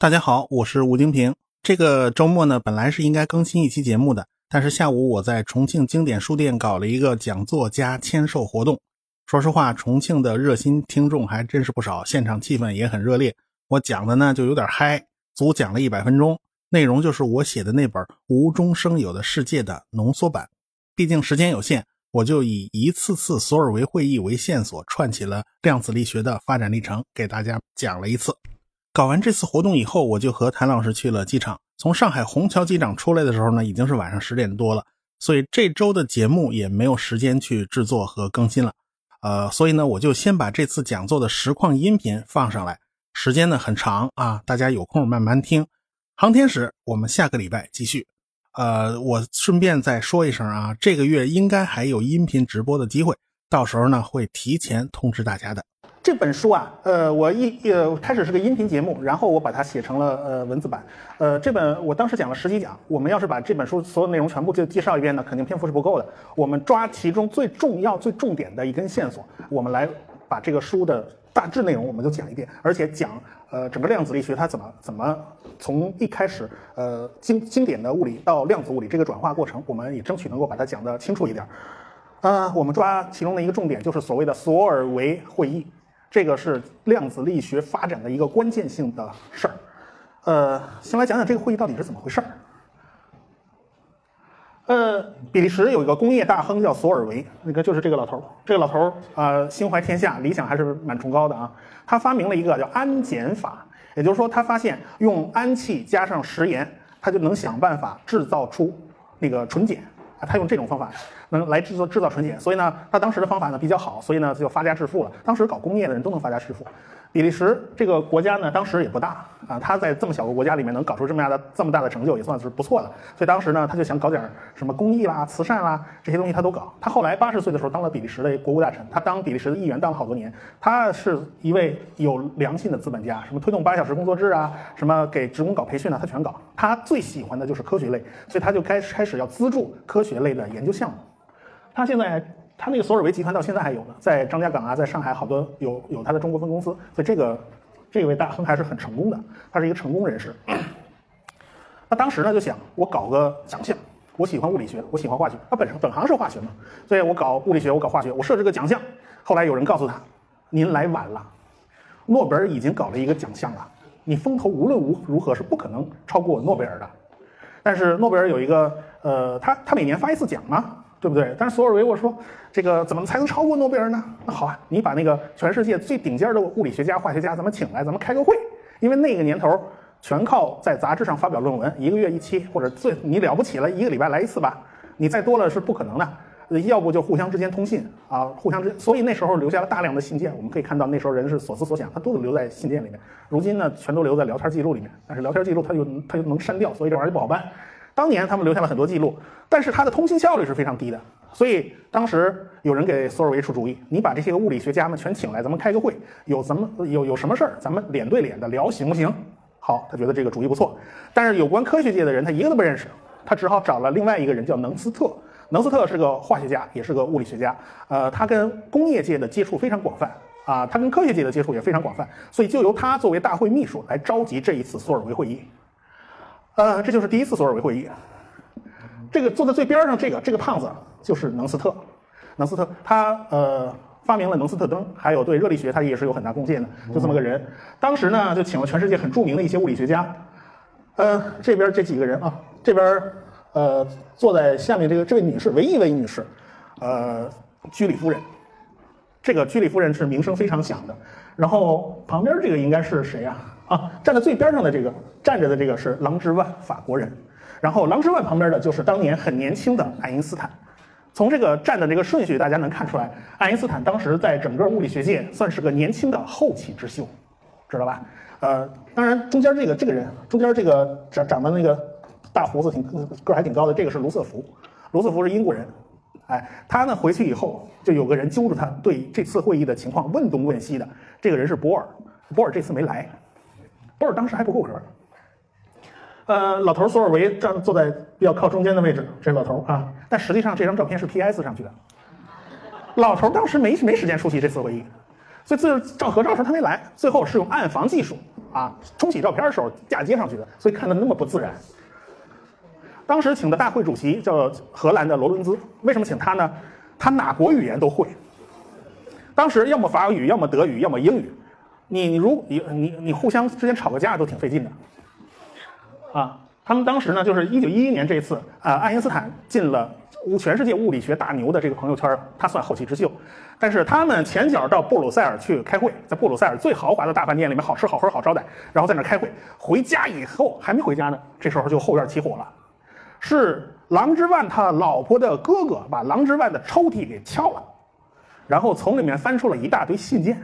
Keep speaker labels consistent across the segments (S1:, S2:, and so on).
S1: 大家好，我是吴京平。这个周末呢，本来是应该更新一期节目的，但是下午我在重庆经典书店搞了一个讲座加签售活动。说实话，重庆的热心听众还真是不少，现场气氛也很热烈。我讲的呢就有点嗨，足讲了一百分钟，内容就是我写的那本《无中生有的世界》的浓缩版。毕竟时间有限，我就以一次次索尔维会议为线索，串起了量子力学的发展历程，给大家讲了一次。搞完这次活动以后，我就和谭老师去了机场。从上海虹桥机场出来的时候呢，已经是晚上十点多了，所以这周的节目也没有时间去制作和更新了。呃，所以呢，我就先把这次讲座的实况音频放上来，时间呢很长啊，大家有空慢慢听。航天史，我们下个礼拜继续。呃，我顺便再说一声啊，这个月应该还有音频直播的机会，到时候呢会提前通知大家的。这本书啊，呃，我一呃开始是个音频节目，然后我把它写成了呃文字版。呃，这本我当时讲了十几讲，我们要是把这本书所有内容全部就介绍一遍呢，肯定篇幅是不够的。我们抓其中最重要、最重点的一根线索，我们来把这个书的大致内容我们就讲一遍，而且讲呃整个量子力学它怎么怎么从一开始呃经经典的物理到量子物理这个转化过程，我们也争取能够把它讲得清楚一点。呃，我们抓其中的一个重点就是所谓的索尔维会议。这个是量子力学发展的一个关键性的事儿，呃，先来讲讲这个会议到底是怎么回事儿。呃，比利时有一个工业大亨叫索尔维，那个就是这个老头儿。这个老头儿啊，心怀天下，理想还是蛮崇高的啊。他发明了一个叫氨碱法，也就是说，他发现用氨气加上食盐，他就能想办法制造出那个纯碱。啊，他用这种方法能来制作制造纯碱，所以呢，他当时的方法呢比较好，所以呢就发家致富了。当时搞工业的人都能发家致富。比利时这个国家呢，当时也不大啊，他在这么小个国家里面能搞出这么大的这么大的成就，也算是不错的。所以当时呢，他就想搞点什么公益啦、慈善啦这些东西，他都搞。他后来八十岁的时候当了比利时的国务大臣，他当比利时的议员当了好多年。他是一位有良心的资本家，什么推动八小时工作制啊，什么给职工搞培训啊，他全搞。他最喜欢的就是科学类，所以他就开开始要资助科学类的研究项目。他现在。他那个索尔维集团到现在还有呢，在张家港啊，在上海好多有有他的中国分公司，所以这个这位大亨还是很成功的，他是一个成功人士。他当时呢就想，我搞个奖项，我喜欢物理学，我喜欢化学，他本身本行是化学嘛，所以我搞物理学，我搞化学，我设置个奖项。后来有人告诉他，您来晚了，诺贝尔已经搞了一个奖项了，你风头无论如如何是不可能超过诺贝尔的。但是诺贝尔有一个，呃，他他每年发一次奖嘛。对不对？但是索尔维我说，这个怎么才能超过诺贝尔呢？那好啊，你把那个全世界最顶尖的物理学家、化学家咱们请来，咱们开个会。因为那个年头全靠在杂志上发表论文，一个月一期，或者最你了不起了，一个礼拜来一次吧。你再多了是不可能的。要不就互相之间通信啊，互相之，所以那时候留下了大量的信件。我们可以看到那时候人是所思所想，他都留在信件里面。如今呢，全都留在聊天记录里面。但是聊天记录他又他又能删掉，所以这玩意儿不好办。当年他们留下了很多记录，但是他的通信效率是非常低的，所以当时有人给索尔维出主意，你把这些个物理学家们全请来，咱们开个会，有怎么有有什么事儿，咱们脸对脸的聊，行不行？好，他觉得这个主意不错，但是有关科学界的人他一个都不认识，他只好找了另外一个人叫能斯特，能斯特是个化学家，也是个物理学家，呃，他跟工业界的接触非常广泛啊，他跟科学界的接触也非常广泛，所以就由他作为大会秘书来召集这一次索尔维会议。呃，这就是第一次索尔维会议。这个坐在最边上这个这个胖子就是能斯特，能斯特他呃发明了能斯特灯，还有对热力学他也是有很大贡献的，就这么个人。当时呢就请了全世界很著名的一些物理学家，呃这边这几个人啊，这边呃坐在下面这个这位女士，唯一一位女士，呃居里夫人，这个居里夫人是名声非常响的。然后旁边这个应该是谁呀？啊站在最边上的这个站着的这个是郎之万，法国人。然后郎之万旁边的就是当年很年轻的爱因斯坦。从这个站的这个顺序，大家能看出来，爱因斯坦当时在整个物理学界算是个年轻的后起之秀，知道吧？呃，当然中间这个这个人，中间这个长长得那个大胡子挺个儿还挺高的，这个是卢瑟福。卢瑟福是英国人，哎，他呢回去以后就有个人揪着他对这次会议的情况问东问西的，这个人是博尔，博尔这次没来。波尔当时还不够格，呃，老头索尔维站坐在比较靠中间的位置，这老头啊，但实际上这张照片是 PS 上去的。老头当时没没时间出席这次会议，所以自照合照时候他没来。最后是用暗房技术啊，冲洗照片的时候嫁接上去的，所以看的那么不自然。当时请的大会主席叫荷兰的罗伦兹，为什么请他呢？他哪国语言都会。当时要么法语，要么德语，要么英语。你如你你你互相之间吵个架都挺费劲的。啊，他们当时呢，就是一九一一年这次啊，爱因斯坦进了全世界物理学大牛的这个朋友圈，他算后起之秀。但是他们前脚到布鲁塞尔去开会，在布鲁塞尔最豪华的大饭店里面，好吃好喝好招待，然后在那开会。回家以后还没回家呢，这时候就后院起火了，是郎之万他老婆的哥哥把郎之万的抽屉给敲了，然后从里面翻出了一大堆信件，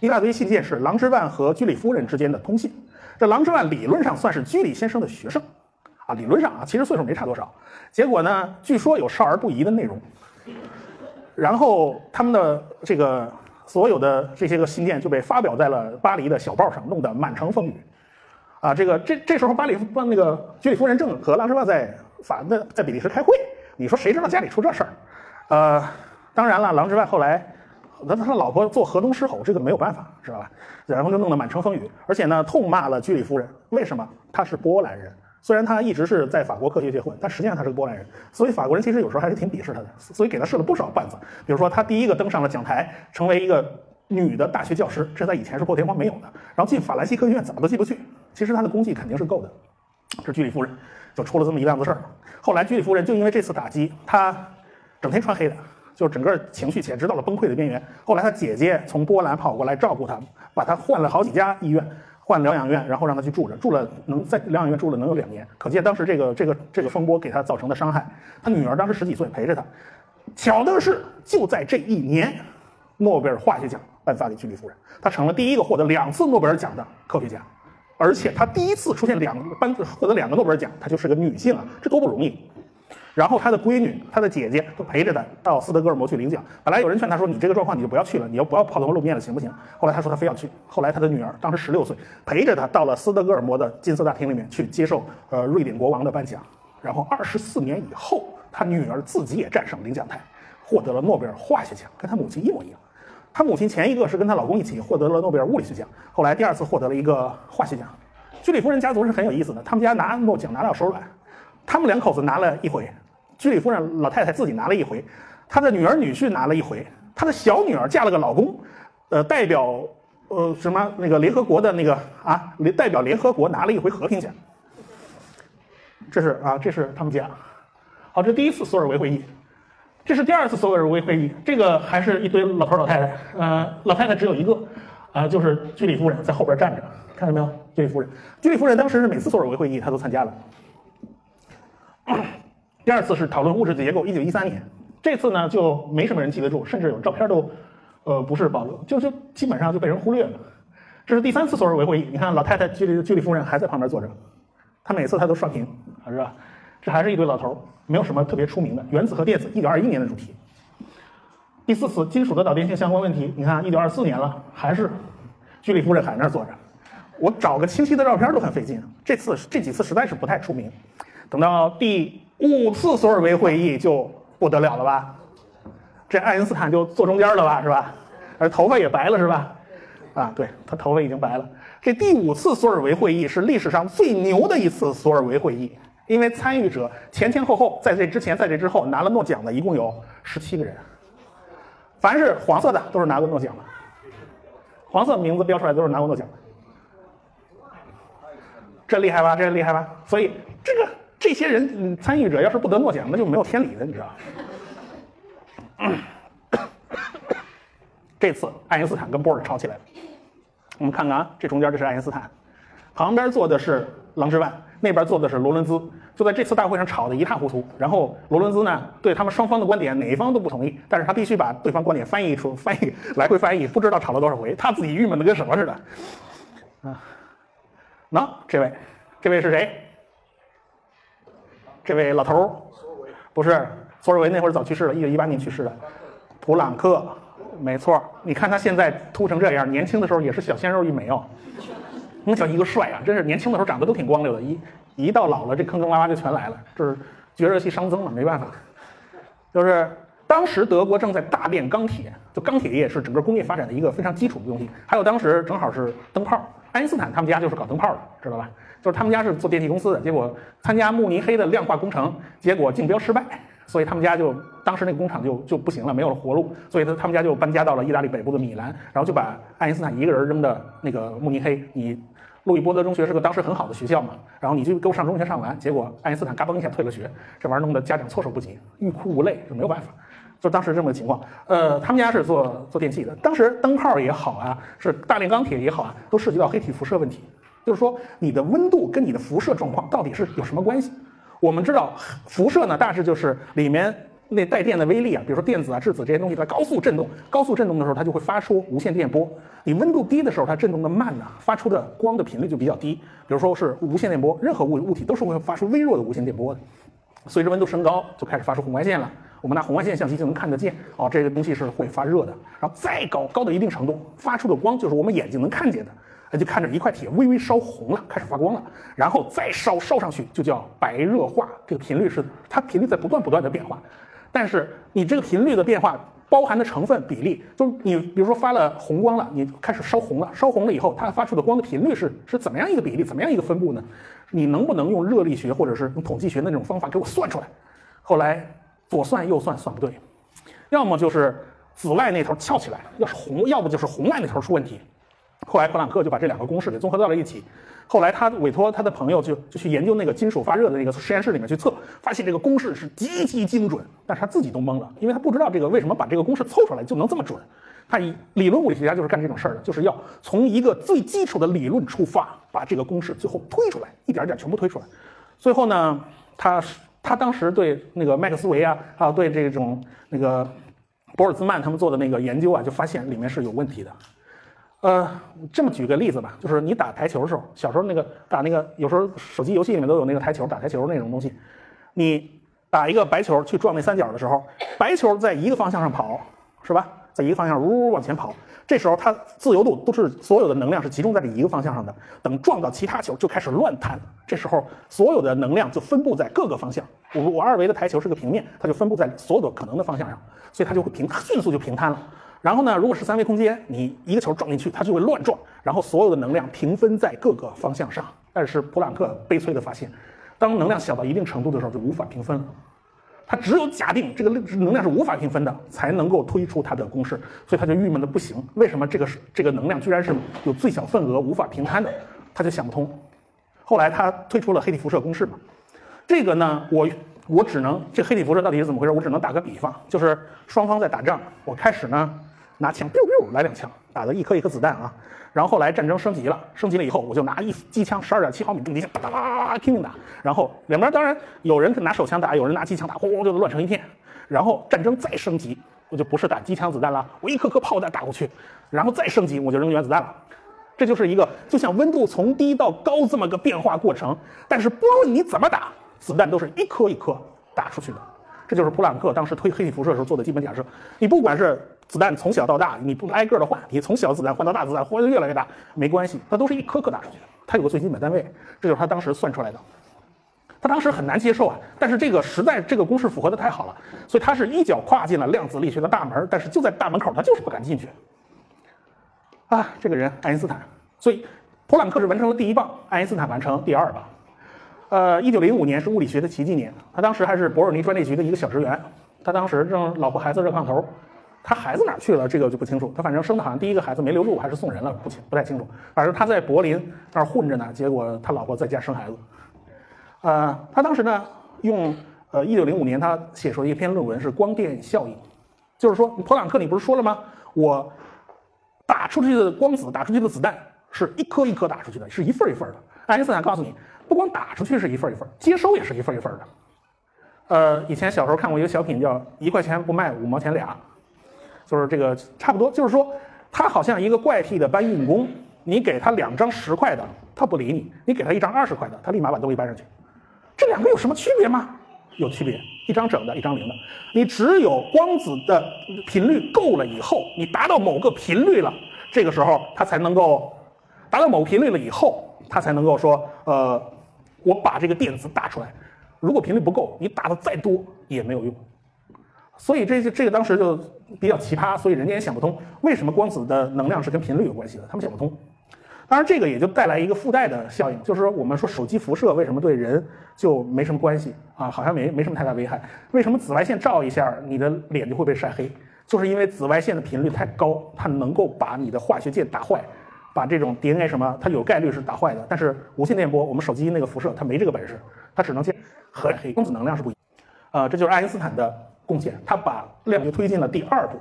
S1: 一大堆信件是郎之万和居里夫人之间的通信。这郎之万理论上算是居里先生的学生，啊，理论上啊，其实岁数没差多少。结果呢，据说有少儿不宜的内容。然后他们的这个所有的这些个信件就被发表在了巴黎的小报上，弄得满城风雨。啊，这个这这时候巴黎那个居里夫人正和郎之万在法在在比利时开会，你说谁知道家里出这事儿？呃，当然了，郎之万后来，那他老婆做河东狮吼，这个没有办法，知道吧？然后就弄得满城风雨，而且呢，痛骂了居里夫人，为什么？她是波兰人。虽然他一直是在法国科学界混，但实际上他是个波兰人，所以法国人其实有时候还是挺鄙视他的，所以给他设了不少绊子。比如说，他第一个登上了讲台，成为一个女的大学教师，这在以前是破天荒没有的。然后进法兰西科学院怎么都进不去，其实他的功绩肯定是够的。这居里夫人就出了这么一档子事儿。后来居里夫人就因为这次打击，她整天穿黑的，就整个情绪简直到了崩溃的边缘。后来他姐姐从波兰跑过来照顾他，把他换了好几家医院。换疗养院，然后让他去住着，住了能在疗养院住了能有两年，可见当时这个这个这个风波给他造成的伤害。他女儿当时十几岁，陪着他。巧的是，就在这一年，诺贝尔化学奖颁发给居里夫人，她成了第一个获得两次诺贝尔奖的科学家，而且她第一次出现两颁获得两个诺贝尔奖，她就是个女性啊，这多不容易。然后他的闺女、他的姐姐都陪着他到斯德哥尔摩去领奖。本来有人劝他说：“你这个状况你就不要去了，你要不要抛头露面了，行不行？”后来他说他非要去。后来他的女儿当时十六岁，陪着他到了斯德哥尔摩的金色大厅里面去接受呃瑞典国王的颁奖。然后二十四年以后，他女儿自己也站上领奖台，获得了诺贝尔化学奖，跟他母亲一模一样。他母亲前一个是跟她老公一起获得了诺贝尔物理学奖，后来第二次获得了一个化学奖。居里夫人家族是很有意思的，他们家拿诺奖拿到手软，他们两口子拿了一回。居里夫人老太太自己拿了一回，她的女儿女婿拿了一回，她的小女儿嫁了个老公，呃，代表呃什么那个联合国的那个啊，代表联合国拿了一回和平奖。这是啊，这是他们家。好，这第一次索尔维会议，这是第二次索尔维会议，这个还是一堆老头老太太，呃，老太太只有一个，啊，就是居里夫人在后边站着，看到没有？居里夫人，居里夫人当时是每次索尔维会议她都参加了。第二次是讨论物质结构，一九一三年。这次呢就没什么人记得住，甚至有照片都，呃，不是保留，就就基本上就被人忽略了。这是第三次索尔维会议，你看老太太居里居里夫人还在旁边坐着，她每次她都刷屏，是吧？这还是一堆老头，没有什么特别出名的。原子和电子，一九二一年的主题。第四次金属的导电性相关问题，你看一九二四年了，还是居里夫人还在那坐着。我找个清晰的照片都很费劲。这次这几次实在是不太出名。等到第。五次索尔维会议就不得了了吧？这爱因斯坦就坐中间了吧，是吧？而头发也白了，是吧？啊，对他头发已经白了。这第五次索尔维会议是历史上最牛的一次索尔维会议，因为参与者前前后后在这之前在这之后拿了诺奖的一共有十七个人，凡是黄色的都是拿过诺奖的，黄色名字标出来都是拿过诺奖的，这厉害吧？这厉害吧？所以这个。这些人参与者要是不得诺奖，那就没有天理了，你知道 这次爱因斯坦跟波尔吵起来了。我们看看啊，这中间这是爱因斯坦，旁边坐的是郎之万，那边坐的是罗伦兹。就在这次大会上吵得一塌糊涂。然后罗伦兹呢，对他们双方的观点哪一方都不同意，但是他必须把对方观点翻译出，翻译来回翻译，不知道吵了多少回，他自己郁闷的跟什么似的。啊，那这位，这位是谁？这位老头儿，不是索尔维那会儿早去世了，一九一八年去世的，普朗克，没错你看他现在秃成这样，年轻的时候也是小鲜肉一枚哦，那叫一个帅啊！真是年轻的时候长得都挺光溜的，一一到老了，这坑坑洼洼就全来了，这是绝热系熵增嘛，没办法。就是当时德国正在大炼钢铁，钢铁业是整个工业发展的一个非常基础的东西。还有当时正好是灯泡，爱因斯坦他们家就是搞灯泡的，知道吧？就是他们家是做电器公司的，结果参加慕尼黑的量化工程，结果竞标失败，所以他们家就当时那个工厂就就不行了，没有了活路，所以他他们家就搬家到了意大利北部的米兰，然后就把爱因斯坦一个人扔的那个慕尼黑，你。路易波德中学是个当时很好的学校嘛，然后你就给我上中学上完，结果爱因斯坦嘎嘣一下退了学，这玩意儿弄得家长措手不及，欲哭无泪，就没有办法，就当时这么个情况。呃，他们家是做做电器的，当时灯泡也好啊，是大炼钢铁也好啊，都涉及到黑体辐射问题，就是说你的温度跟你的辐射状况到底是有什么关系？我们知道辐射呢，大致就是里面。那带电的微粒啊，比如说电子啊、质子这些东西，在高速振动、高速振动的时候，它就会发出无线电波。你温度低的时候，它振动的慢呢，发出的光的频率就比较低。比如说是无线电波，任何物物体都是会发出微弱的无线电波的。随着温度升高，就开始发出红外线了。我们拿红外线相机就能看得见，哦，这个东西是会发热的。然后再高，高到一定程度，发出的光就是我们眼睛能看见的，那就看着一块铁微微烧红了，开始发光了。然后再烧烧上去，就叫白热化。这个频率是它频率在不断不断的变化。但是你这个频率的变化包含的成分比例，就是你比如说发了红光了，你开始烧红了，烧红了以后，它发出的光的频率是是怎么样一个比例，怎么样一个分布呢？你能不能用热力学或者是用统计学的那种方法给我算出来？后来左算右算算不对，要么就是紫外那头翘起来，要是红，要不就是红外那头出问题。后来普朗克就把这两个公式给综合到了一起。后来他委托他的朋友就就去研究那个金属发热的那个实验室里面去测，发现这个公式是极其精准，但是他自己都懵了，因为他不知道这个为什么把这个公式凑出来就能这么准。他以理论物理学家就是干这种事儿的，就是要从一个最基础的理论出发，把这个公式最后推出来，一点一点全部推出来。最后呢，他他当时对那个麦克斯韦啊，还有对这种那个博尔兹曼他们做的那个研究啊，就发现里面是有问题的。呃，这么举个例子吧，就是你打台球的时候，小时候那个打那个，有时候手机游戏里面都有那个台球，打台球那种东西。你打一个白球去撞那三角的时候，白球在一个方向上跑，是吧？在一个方向呜呜往前跑，这时候它自由度都是所有的能量是集中在这一个方向上的。等撞到其他球就开始乱弹，这时候所有的能量就分布在各个方向。我我二维的台球是个平面，它就分布在所有的可能的方向上，所以它就会平迅速就平摊了。然后呢，如果是三维空间，你一个球撞进去，它就会乱撞，然后所有的能量平分在各个方向上。但是普朗克悲催的发现，当能量小到一定程度的时候，就无法平分了。他只有假定这个能量是无法平分的，才能够推出他的公式，所以他就郁闷的不行。为什么这个是这个能量居然是有最小份额无法平摊的？他就想不通。后来他推出了黑体辐射公式嘛。这个呢，我。我只能这黑体辐射到底是怎么回事？我只能打个比方，就是双方在打仗，我开始呢拿枪，biu biu 来两枪，打的一颗一颗子弹啊。然后来战争升级了，升级了以后，我就拿一机枪，十二点七毫米重机枪，哒哒哒拼命打。然后两边当然有人拿手枪打，有人拿机枪打，轰轰就乱成一片。然后战争再升级，我就不是打机枪子弹了，我一颗颗炮弹打过去，然后再升级，我就扔原子弹了。这就是一个就像温度从低到高这么个变化过程。但是不论你怎么打。子弹都是一颗一颗打出去的，这就是普朗克当时推黑体辐射时候做的基本假设。你不管是子弹从小到大，你不挨个的换，你从小子弹换到大子弹，换的越来越大，没关系，它都是一颗颗打出去的。它有个最基本单位，这就是他当时算出来的。他当时很难接受啊，但是这个实在这个公式符合的太好了，所以他是一脚跨进了量子力学的大门，但是就在大门口，他就是不敢进去。啊，这个人爱因斯坦，所以普朗克是完成了第一棒，爱因斯坦完成第二棒。呃，一九零五年是物理学的奇迹年，他当时还是伯尔尼专利局的一个小职员，他当时正老婆孩子热炕头，他孩子哪去了？这个就不清楚。他反正生的好像第一个孩子没留住，还是送人了，不清不太清楚。反正他在柏林那儿混着呢，结果他老婆在家生孩子。呃，他当时呢用呃一九零五年他写出一篇论文是光电效应，就是说普朗克你不是说了吗？我打出去的光子打出去的子弹是一颗一颗打出去的，是一份一份的。爱因斯坦告诉你。不光打出去是一份一份，接收也是一份一份的。呃，以前小时候看过一个小品，叫“一块钱不卖，五毛钱俩”，就是这个差不多。就是说，他好像一个怪癖的搬运工，你给他两张十块的，他不理你；你给他一张二十块的，他立马把东西搬上去。这两个有什么区别吗？有区别，一张整的，一张零的。你只有光子的频率够了以后，你达到某个频率了，这个时候它才能够达到某个频率了以后，它才能够说，呃。我把这个电子打出来，如果频率不够，你打的再多也没有用。所以这这个当时就比较奇葩，所以人家也想不通为什么光子的能量是跟频率有关系的，他们想不通。当然，这个也就带来一个附带的效应，就是说我们说手机辐射为什么对人就没什么关系啊？好像没没什么太大危害。为什么紫外线照一下你的脸就会被晒黑？就是因为紫外线的频率太高，它能够把你的化学键打坏，把这种 DNA 什么，它有概率是打坏的。但是无线电波，我们手机那个辐射它没这个本事，它只能见很黑。光子能量是不一样。呃，这就是爱因斯坦的贡献，他把量就推进了第二步。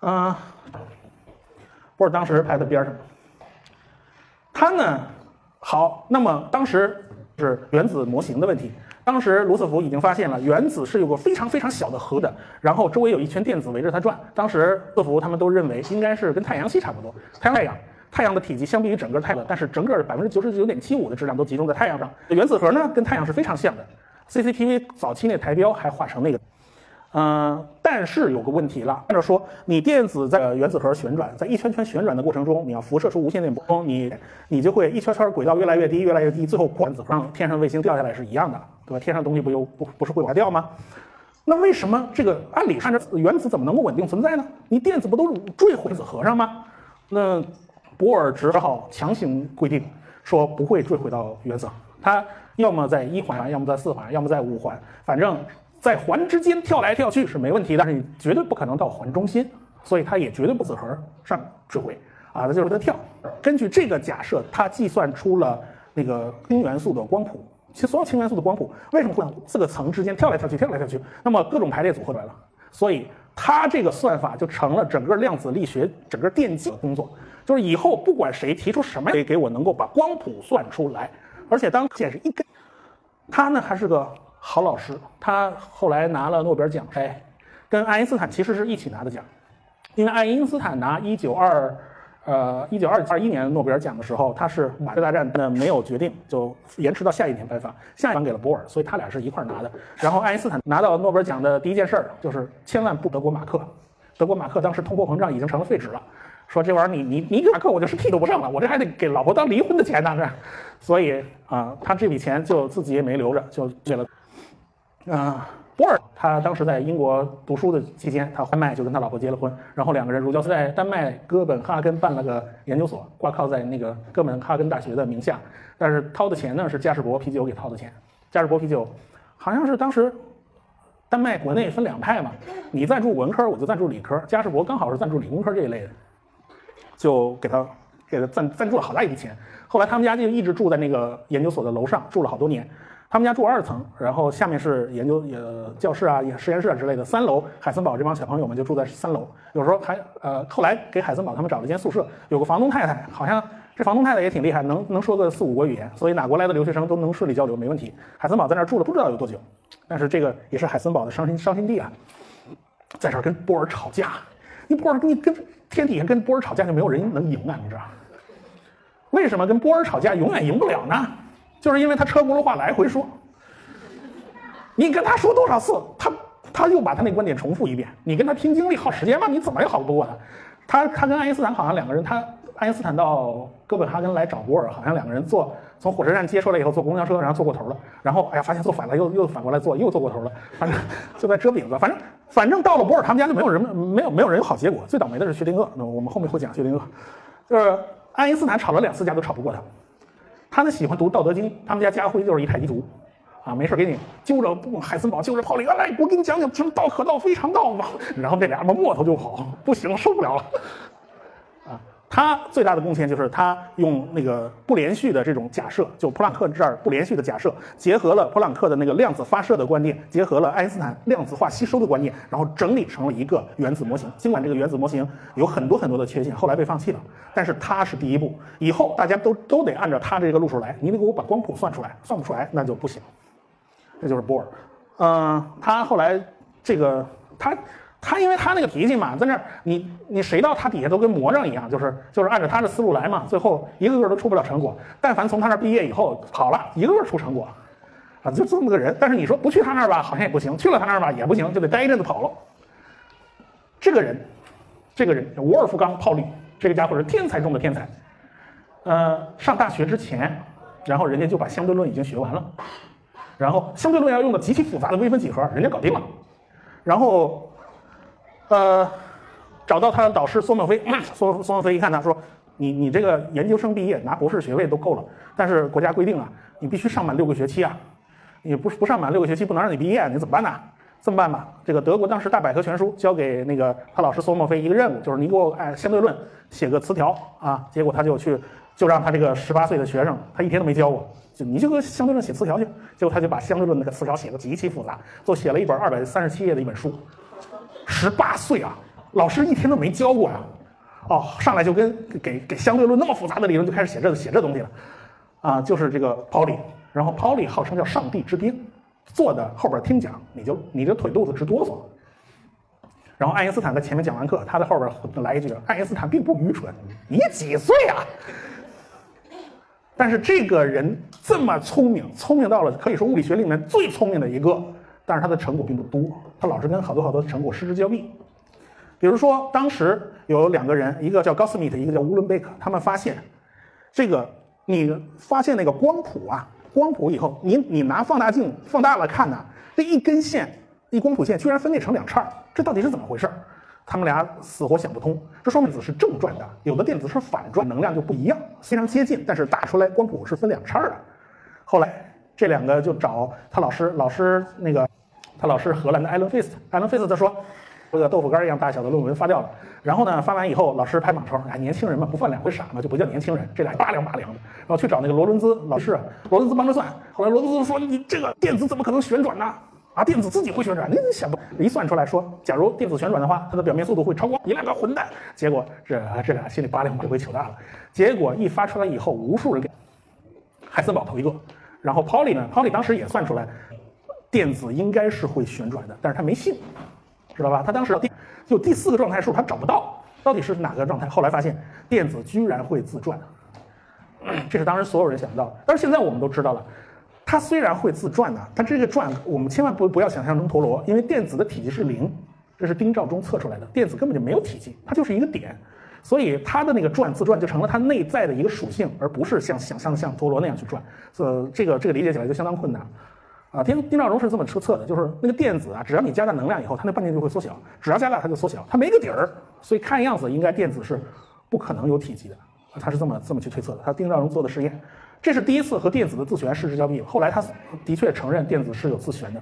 S1: 嗯，波尔当时排在边上。他呢，好，那么当时是原子模型的问题。当时卢瑟福已经发现了原子是有个非常非常小的核的，然后周围有一圈电子围着它转。当时卢瑟福他们都认为应该是跟太阳系差不多。太阳太阳太阳的体积相比于整个太阳，但是整个百分之九十九点七五的质量都集中在太阳上。原子核呢，跟太阳是非常像的。CCTV 早期那台标还画成那个。嗯，但是有个问题了。按照说，你电子在原子核旋转，在一圈圈旋转的过程中，你要辐射出无线电波，你你就会一圈圈轨道越来越低，越来越低，最后原子核上天上卫星掉下来是一样的，对吧？天上东西不又不不是会往下掉吗？那为什么这个按理看着原子怎么能够稳定存在呢？你电子不都坠回原子核上吗？那波尔只好强行规定说不会坠回到原子核，它要么在一环，要么在四环，要么在五环，反正。在环之间跳来跳去是没问题的，但是你绝对不可能到环中心，所以它也绝对不子核上坠毁啊，它就是在跳。根据这个假设，它计算出了那个氢元素的光谱。其实所有氢元素的光谱为什么会四个层之间跳来跳去、跳来跳去？那么各种排列组合出来了，所以它这个算法就成了整个量子力学、整个电机的工作。就是以后不管谁提出什么，可以给我能够把光谱算出来，而且当显示一根，它呢还是个。好老师，他后来拿了诺贝尔奖，哎，跟爱因斯坦其实是一起拿的奖，因为爱因斯坦拿一九二，呃一九二二一年诺贝尔奖的时候，他是马克大战呢没有决定，就延迟到下一年颁发，下一颁给了波尔，所以他俩是一块拿的。然后爱因斯坦拿到诺贝尔奖的第一件事儿就是千万不德国马克，德国马克当时通货膨胀已经成了废纸了。说这玩意儿你你你给马克我就是屁都不剩了，我这还得给老婆当离婚的钱呢这，所以啊他这笔钱就自己也没留着，就给了。啊，波尔他当时在英国读书的期间，他丹麦就跟他老婆结了婚，然后两个人如胶似在丹麦哥本哈根办了个研究所，挂靠在那个哥本哈根大学的名下，但是掏的钱呢是嘉士伯啤酒给掏的钱。嘉士伯啤酒好像是当时丹麦国内分两派嘛，你赞助文科，我就赞助理科，嘉士伯刚好是赞助理工科这一类的，就给他给他赞赞助了好大一笔钱。后来他们家就一直住在那个研究所的楼上，住了好多年。他们家住二层，然后下面是研究呃教室啊、实验室啊之类的。三楼，海森堡这帮小朋友们就住在三楼。有时候还呃，后来给海森堡他们找了间宿舍，有个房东太太，好像这房东太太也挺厉害，能能说个四五国语言，所以哪国来的留学生都能顺利交流，没问题。海森堡在那儿住了不知道有多久，但是这个也是海森堡的伤心伤心地啊，在这儿跟波尔吵架。你波尔你跟天底下跟波尔吵架就没有人能赢啊，你知道？为什么跟波尔吵架永远赢不了呢？就是因为他车轱辘话来回说，你跟他说多少次，他他又把他那观点重复一遍。你跟他拼精力耗时间吗？你怎么也耗不过他。他他跟爱因斯坦好像两个人，他爱因斯坦到哥本哈根来找波尔，好像两个人坐从火车站接出来以后坐公交车，然后坐过头了，然后哎呀发现坐反了，又又反过来坐，又坐过头了，反正就在遮饼子。反正反正到了波尔他们家就没有人没有没有人有好结果。最倒霉的是薛定谔，那我们后面会讲薛定谔，就是爱因斯坦吵了两次架都吵不过他。他呢喜欢读《道德经》，他们家家徽就是一太极图，啊，没事给你揪着不海森堡，揪着泡利，来，我给你讲讲什么道可道非常道嘛。然后这俩人摸头就跑，不行，受不了了。他最大的贡献就是他用那个不连续的这种假设，就普朗克这儿不连续的假设，结合了普朗克的那个量子发射的观念，结合了爱因斯坦量子化吸收的观念，然后整理成了一个原子模型。尽管这个原子模型有很多很多的缺陷，后来被放弃了，但是他是第一步，以后大家都都得按照他这个路数来。你得给我把光谱算出来，算不出来那就不行。这就是波尔，嗯，他后来这个他。他因为他那个脾气嘛，在那儿你你谁到他底下都跟魔杖一样，就是就是按照他的思路来嘛，最后一个个都出不了成果。但凡从他那儿毕业以后跑了一个个出成果，啊，就这么个人。但是你说不去他那儿吧，好像也不行；去了他那儿吧，也不行，就得待一阵子跑了。这个人，这个人沃尔夫冈·泡利，这个家伙是天才中的天才。呃，上大学之前，然后人家就把相对论已经学完了，然后相对论要用的极其复杂的微分几何，人家搞定了。然后，呃，找到他的导师苏墨飞，苏苏墨飞一看他说：“你你这个研究生毕业拿博士学位都够了，但是国家规定啊，你必须上满六个学期啊，你不不上满六个学期不能让你毕业，你怎么办呢？”这么办吧，这个德国当时大百科全书交给那个他老师苏墨菲一个任务，就是你给我哎相对论写个词条啊。结果他就去，就让他这个十八岁的学生，他一天都没教过，就你就给相对论写词条去。结果他就把相对论那个词条写的极其复杂，就写了一本二百三十七页的一本书。十八岁啊，老师一天都没教过呀，哦，上来就跟给给相对论那么复杂的理论就开始写这写这东西了，啊，就是这个 Pauli，然后 Pauli 号称叫上帝之鞭。坐在后边听讲，你就你的腿肚子直哆嗦。然后爱因斯坦在前面讲完课，他在后边来一句：“爱因斯坦并不愚蠢，你几岁啊？”但是这个人这么聪明，聪明到了可以说物理学里面最聪明的一个，但是他的成果并不多，他老是跟好多好多成果失之交臂。比如说，当时有两个人，一个叫高斯米特，一个叫乌伦贝克，他们发现这个你发现那个光谱啊。光谱以后，你你拿放大镜放大了看呢，这一根线，一光谱线居然分裂成两叉，这到底是怎么回事？他们俩死活想不通。这说明子是正转的，有的电子是反转，能量就不一样，非常接近，但是打出来光谱是分两叉的。后来这两个就找他老师，老师那个他老师荷兰的艾伦费斯，艾伦费斯特说。这个豆腐干一样大小的论文发掉了，然后呢，发完以后，老师拍马超，哎，年轻人嘛，不犯两回傻嘛，就不叫年轻人。这俩拔凉拔凉的，然后去找那个罗伦兹老师，罗伦兹帮着算。后来罗伦兹说：“你这个电子怎么可能旋转呢？啊，电子自己会旋转，你想不？一算出来说，假如电子旋转的话，它的表面速度会超光。你两个混蛋！结果这这俩心里拔凉，这回糗大了。结果一发出来以后，无数人给海森堡头一个。然后 Pauli 呢，Pauli 当时也算出来，电子应该是会旋转的，但是他没信。知道吧？他当时第就第四个状态数他找不到，到底是哪个状态？后来发现电子居然会自转，这是当时所有人想不到。但是现在我们都知道了，它虽然会自转呢，但这个转我们千万不不要想象成陀螺，因为电子的体积是零，这是丁肇中测出来的，电子根本就没有体积，它就是一个点，所以它的那个转自转就成了它内在的一个属性，而不是像想象像陀螺那样去转。呃，这个这个理解起来就相当困难。啊，丁丁肇中是这么测测的，就是那个电子啊，只要你加大能量以后，它那半径就会缩小，只要加大它就缩小，它没个底儿，所以看样子应该电子是不可能有体积的，他是这么这么去推测的。他丁肇中做的实验，这是第一次和电子的自旋失之交臂。后来他的确承认电子是有自旋的。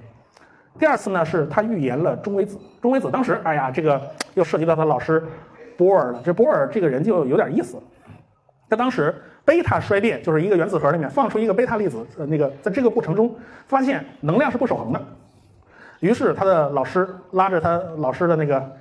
S1: 第二次呢，是他预言了中微子。中微子当时，哎呀，这个又涉及到他老师波尔了。这波尔这个人就有点意思，他当时。贝塔衰变就是一个原子核里面放出一个贝塔粒子，呃，那个在这个过程中发现能量是不守恒的，于是他的老师拉着他老师的那个，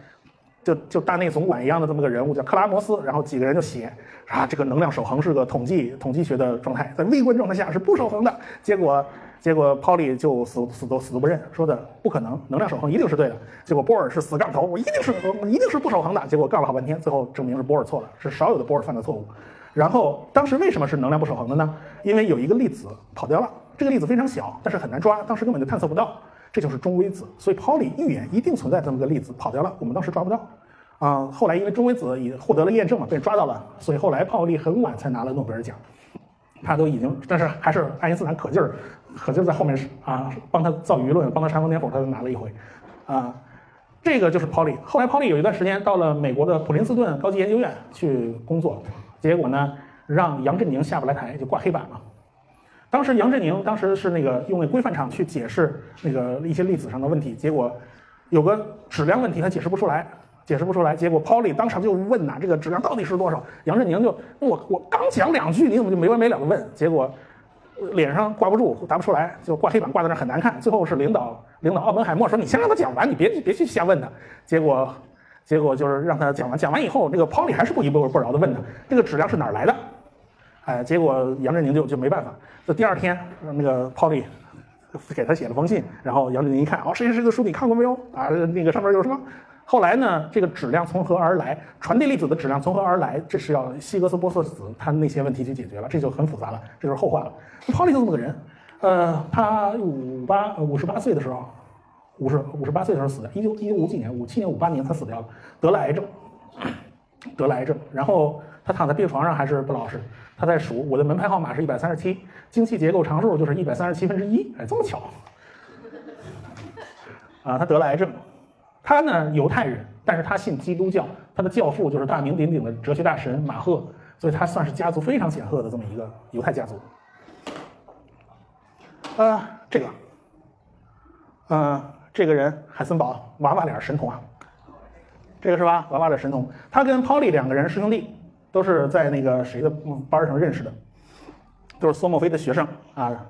S1: 就就大内总管一样的这么个人物叫克拉摩斯，然后几个人就写啊，这个能量守恒是个统计统计学的状态，在微观状态下是不守恒的。结果结果 Pauli 就死死都死都不认，说的不可能，能量守恒一定是对的。结果波尔是死杠头，我一定是一定是不守恒的。结果杠了好半天，最后证明是波尔错了，是少有的波尔犯的错误。然后当时为什么是能量不守恒的呢？因为有一个粒子跑掉了，这个粒子非常小，但是很难抓，当时根本就探测不到，这就是中微子。所以 Pauli 预言一定存在这么个粒子跑掉了，我们当时抓不到。啊，后来因为中微子也获得了验证嘛，被抓到了，所以后来泡利很晚才拿了诺贝尔奖。他都已经，但是还是爱因斯坦可劲儿，可劲在后面啊，帮他造舆论，帮他煽风点火，他就拿了一回。啊，这个就是 Pauli。后来 Pauli 有一段时间到了美国的普林斯顿高级研究院去工作。结果呢，让杨振宁下不来台，就挂黑板了。当时杨振宁当时是那个用那规范场去解释那个一些粒子上的问题，结果有个质量问题他解释不出来，解释不出来。结果 Pauli 当场就问呐，这个质量到底是多少？杨振宁就我我刚讲两句，你怎么就没完没了的问？结果脸上挂不住，答不出来，就挂黑板挂在那很难看。最后是领导领导奥本海默说：“你先让他讲完，你别别去瞎问他。”结果。结果就是让他讲完，讲完以后，那个 Pauli 还是不依不不饶的问他，这个质量是哪儿来的？哎，结果杨振宁就就没办法。这第二天，那个 Pauli 给他写了封信，然后杨振宁一看，哦，谁谁谁的书你看过没有？啊，那个上面有什么？后来呢，这个质量从何而来？传递粒子的质量从何而来？这是要希格斯玻色子他那些问题去解决了，这就很复杂了，这就是后话了。Pauli 就这么个人，呃，他五八五十八岁的时候。五十五十八岁的时候死的，一九一九五几年，五七年五八年他死掉了，得了癌症，得了癌症，然后他躺在病床上还是不老实，他在数我的门牌号码是一百三十七，精细结构常数就是一百三十七分之一，哎，这么巧，啊，他得了癌症，他呢犹太人，但是他信基督教，他的教父就是大名鼎鼎的哲学大神马赫，所以他算是家族非常显赫的这么一个犹太家族。呃，这个，呃，这个人海森堡娃娃脸神童啊，这个是吧？娃娃脸神童，他跟 Polly 两个人师兄弟，都是在那个谁的班上认识的，都是索莫菲的学生啊。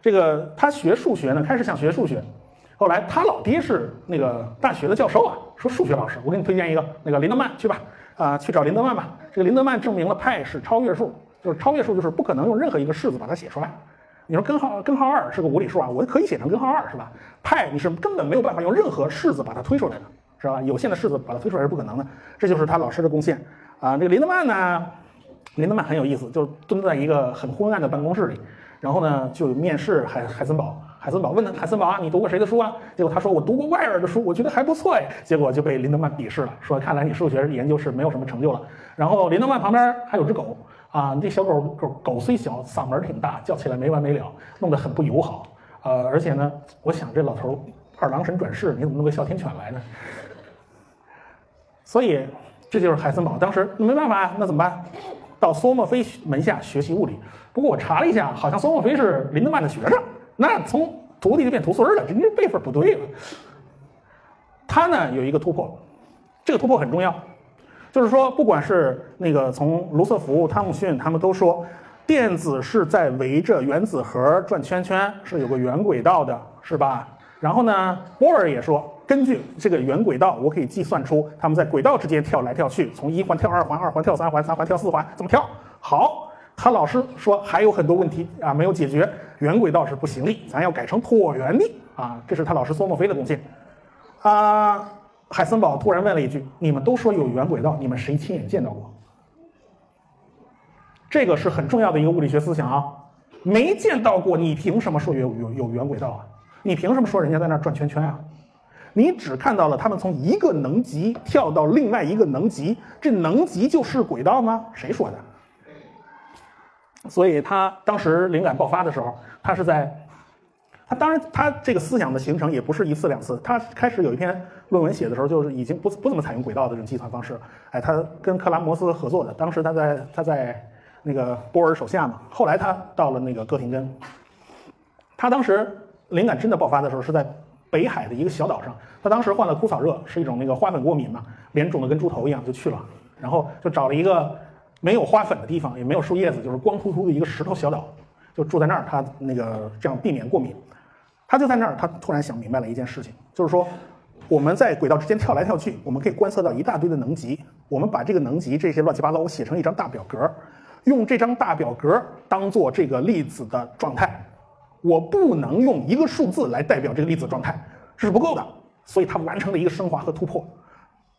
S1: 这个他学数学呢，开始想学数学。后来他老爹是那个大学的教授啊，说数学老师，我给你推荐一个那个林德曼去吧，啊，去找林德曼吧。这个林德曼证明了派是超越数，就是超越数就是不可能用任何一个式子把它写出来。你说根号根号二是个无理数啊，我可以写成根号二是吧？派你是根本没有办法用任何式子把它推出来的，是吧？有限的式子把它推出来是不可能的，这就是他老师的贡献啊。这个林德曼呢，林德曼很有意思，就蹲在一个很昏暗的办公室里，然后呢就面试海海森堡。海森堡问他：“海森堡啊，你读过谁的书啊？”结果他说：“我读过外尔的书，我觉得还不错哎。”结果就被林德曼鄙视了，说：“看来你数学研究是没有什么成就了。”然后林德曼旁边还有只狗啊，这小狗狗狗虽小，嗓门挺大，叫起来没完没了，弄得很不友好。呃，而且呢，我想这老头二郎神转世，你怎么弄个哮天犬来呢？所以这就是海森堡当时没办法，那怎么办？到索莫菲门下学习物理。不过我查了一下，好像索莫菲是林德曼的学生。那从徒弟就变徒孙了，这这辈分不对了。他呢有一个突破，这个突破很重要，就是说，不管是那个从卢瑟福、汤姆逊，他们都说，电子是在围着原子核转圈圈，是有个圆轨道的，是吧？然后呢，波尔也说，根据这个圆轨道，我可以计算出他们在轨道之间跳来跳去，从一环跳二环，二环跳三环，三环跳四环，怎么跳？好。他老师说还有很多问题啊没有解决，圆轨道是不行的，咱要改成椭圆的啊，这是他老师梭莫菲的贡献。啊，海森堡突然问了一句：“你们都说有圆轨道，你们谁亲眼见到过？”这个是很重要的一个物理学思想啊，没见到过，你凭什么说有有有圆轨道啊？你凭什么说人家在那转圈圈啊？你只看到了他们从一个能级跳到另外一个能级，这能级就是轨道吗？谁说的？所以他当时灵感爆发的时候，他是在，他当然他这个思想的形成也不是一次两次。他开始有一篇论文写的时候，就是已经不不怎么采用轨道的这种计算方式。哎，他跟克拉摩斯合作的，当时他在他在那个波尔手下嘛。后来他到了那个哥廷根，他当时灵感真的爆发的时候是在北海的一个小岛上。他当时患了枯草热，是一种那个花粉过敏嘛，脸肿得跟猪头一样，就去了，然后就找了一个。没有花粉的地方，也没有树叶子，就是光秃秃的一个石头小岛，就住在那儿。他那个这样避免过敏，他就在那儿。他突然想明白了一件事情，就是说我们在轨道之间跳来跳去，我们可以观测到一大堆的能级。我们把这个能级这些乱七八糟，我写成一张大表格，用这张大表格当做这个粒子的状态。我不能用一个数字来代表这个粒子状态，这是不够的。所以他完成了一个升华和突破。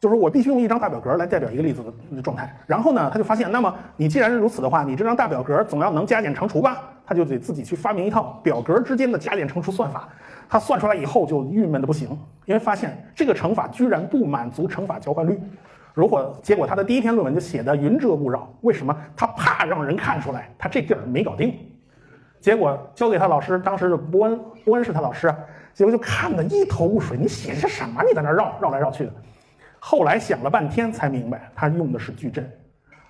S1: 就是我必须用一张大表格来代表一个粒子的状态，然后呢，他就发现，那么你既然如此的话，你这张大表格总要能加减乘除吧？他就得自己去发明一套表格之间的加减乘除算法。他算出来以后就郁闷的不行，因为发现这个乘法居然不满足乘法交换律。如果结果他的第一篇论文就写的云遮雾绕，为什么？他怕让人看出来他这地儿没搞定。结果交给他老师，当时的波恩，波恩是他老师，结果就看得一头雾水，你写的是什么？你在那绕绕来绕去的。后来想了半天才明白，他用的是矩阵。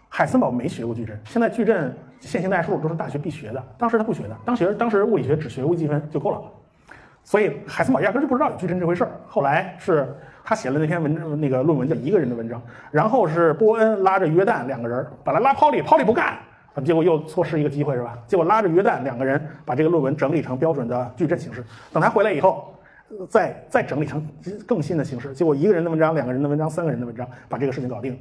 S1: 海森堡没学过矩阵，现在矩阵、线性代数都是大学必学的。当时他不学的，当时当时物理学只学微积分就够了。所以海森堡压根就不知道有矩阵这回事儿。后来是他写了那篇文那个论文叫《一个人的文章》，然后是波恩拉着约旦两个人，本来拉泡利，泡利不干，结果又错失一个机会是吧？结果拉着约旦两个人把这个论文整理成标准的矩阵形式。等他回来以后。再再整理成更新的形式，结果一个人的文章、两个人的文章、三个人的文章把这个事情搞定，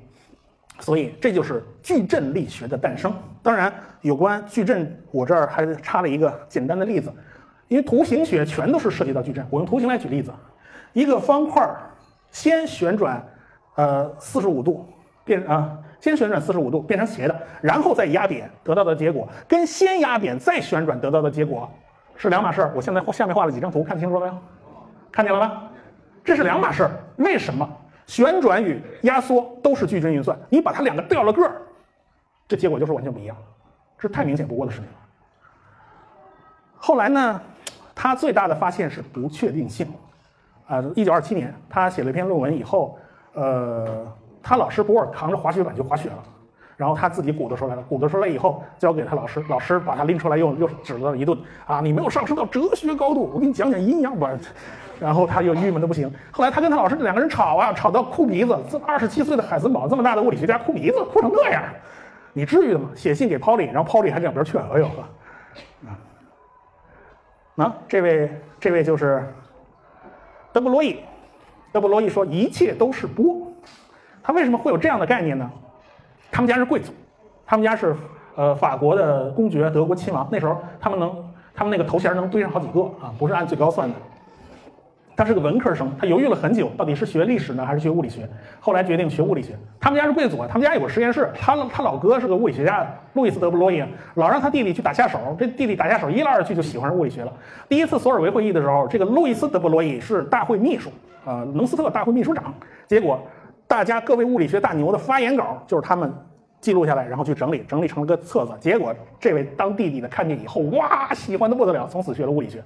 S1: 所以这就是矩阵力学的诞生。当然，有关矩阵，我这儿还插了一个简单的例子，因为图形学全都是涉及到矩阵。我用图形来举例子，一个方块先旋转，呃，四十五度变啊，先旋转四十五度变成斜的，然后再压扁得到的结果，跟先压扁再旋转得到的结果是两码事儿。我现在画下面画了几张图，看清楚了没有？看见了吧？这是两码事儿。为什么旋转与压缩都是矩阵运算？你把它两个调了个儿，这结果就是完全不一样。这太明显不过的事情了。后来呢，他最大的发现是不确定性。啊，一九二七年，他写了一篇论文以后，呃，他老师波尔扛着滑雪板就滑雪了，然后他自己鼓捣出来了，鼓捣出来以后交给他老师，老师把他拎出来又又指了一顿啊，你没有上升到哲学高度，我给你讲讲阴阳吧，然后他又郁闷的不行。后来他跟他老师两个人吵啊，吵到哭鼻子，这二十七岁的海森堡这么大的物理学家哭鼻子，哭成那样，你至于的吗？写信给 Pauli，然后 Pauli 还两边劝，哎呦呵，啊，那这位这位就是德布罗意，德布罗意说一切都是波，他为什么会有这样的概念呢？他们家是贵族，他们家是呃法国的公爵，德国亲王，那时候他们能他们那个头衔能堆上好几个啊，不是按最高算的。他是个文科生，他犹豫了很久，到底是学历史呢还是学物理学？后来决定学物理学。他们家是贵族啊，他们家有个实验室。他他老哥是个物理学家，路易斯·德布罗伊，老让他弟弟去打下手。这弟弟打下手，一来二去就喜欢上物理学了。第一次索尔维会议的时候，这个路易斯·德布罗伊是大会秘书，呃，能斯特大会秘书长。结果，大家各位物理学大牛的发言稿就是他们记录下来，然后去整理，整理成了个册子。结果，这位当弟弟的看见以后，哇，喜欢的不得了，从此学了物理学。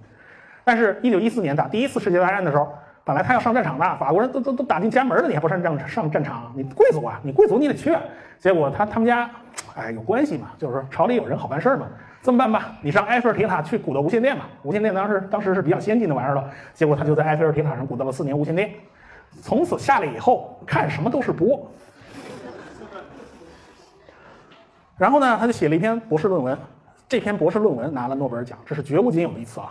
S1: 但是，一九一四年打第一次世界大战的时候，本来他要上战场的，法国人都都都打进家门了，你还不上战上战场？你贵族啊，你贵族你得去。结果他他们家，哎，有关系嘛，就是说朝里有人好办事嘛。这么办吧，你上埃菲尔铁塔去鼓捣无线电嘛。无线电当时当时是比较先进的玩意儿了。结果他就在埃菲尔铁塔上鼓捣了四年无线电，从此下来以后看什么都是波。然后呢，他就写了一篇博士论文，这篇博士论文拿了诺贝尔奖，这是绝无仅有的一次啊。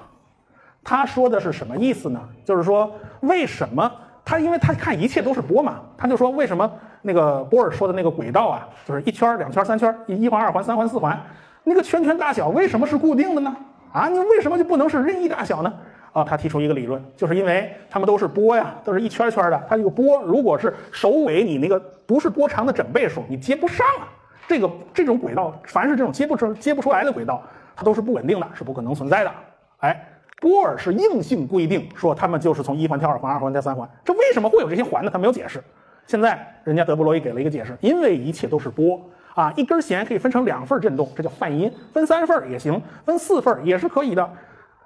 S1: 他说的是什么意思呢？就是说，为什么他？因为他看一切都是波嘛，他就说为什么那个波尔说的那个轨道啊，就是一圈、两圈、三圈，一环、二环、三环、四环，那个圈圈大小为什么是固定的呢？啊，你为什么就不能是任意大小呢？啊，他提出一个理论，就是因为它们都是波呀，都是一圈圈的。它这个波如果是首尾你那个不是波长的整倍数，你接不上啊。这个这种轨道，凡是这种接不出接不出来的轨道，它都是不稳定的，是不可能存在的。哎。波尔是硬性规定说他们就是从一环跳二环，二环跳三环，这为什么会有这些环呢？他没有解释。现在人家德布罗意给了一个解释，因为一切都是波啊，一根弦可以分成两份振动，这叫泛音，分三份也行，分四份也是可以的。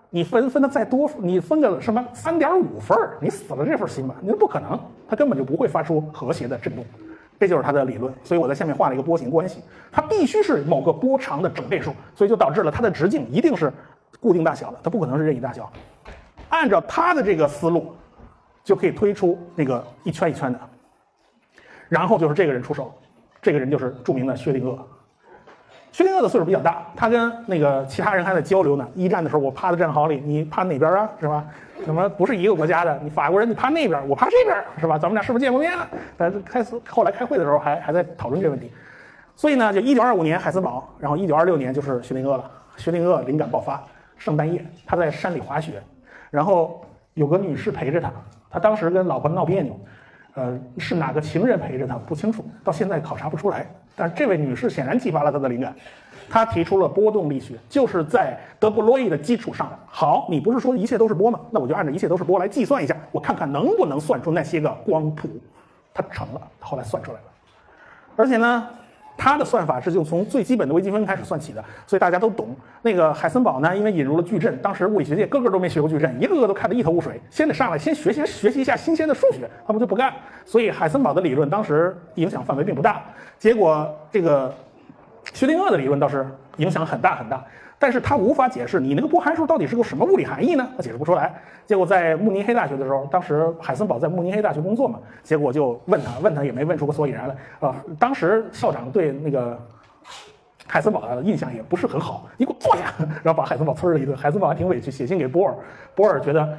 S1: 你分分的再多，你分个什么三点五份你死了这份心吧，那不可能，它根本就不会发出和谐的振动。这就是他的理论。所以我在下面画了一个波形关系，它必须是某个波长的整倍数，所以就导致了它的直径一定是。固定大小的，它不可能是任意大小。按照他的这个思路，就可以推出那个一圈一圈的。然后就是这个人出手，这个人就是著名的薛定谔。薛定谔的岁数比较大，他跟那个其他人还在交流呢。一战的时候，我趴在战壕里，你趴哪边啊？是吧？怎么不是一个国家的？你法国人，你趴那边，我趴这边，是吧？咱们俩是不是见过面了？但是开始后来开会的时候还还在讨论这个问题。所以呢，就一九二五年海森堡，然后一九二六年就是薛定谔了。薛定谔灵感爆发。圣诞夜，他在山里滑雪，然后有个女士陪着他。他当时跟老婆闹别扭，呃，是哪个情人陪着他不清楚，到现在考察不出来。但是这位女士显然激发了他的灵感，她提出了波动力学，就是在德布罗意的基础上。好，你不是说一切都是波吗？那我就按照一切都是波来计算一下，我看看能不能算出那些个光谱。他成了，后来算出来了，而且呢。他的算法是就从最基本的微积分开始算起的，所以大家都懂。那个海森堡呢，因为引入了矩阵，当时物理学界个个都没学过矩阵，一个个都看得一头雾水，先得上来先学习学习一下新鲜的数学，他们就不干。所以海森堡的理论当时影响范围并不大，结果这个薛定谔的理论倒是影响很大很大。但是他无法解释你那个波函数到底是个什么物理含义呢？他解释不出来。结果在慕尼黑大学的时候，当时海森堡在慕尼黑大学工作嘛，结果就问他，问他也没问出个所以然来啊。当时校长对那个海森堡的印象也不是很好，你给我坐下，然后把海森堡呲了一顿。海森堡还挺委屈，写信给波尔，波尔觉得。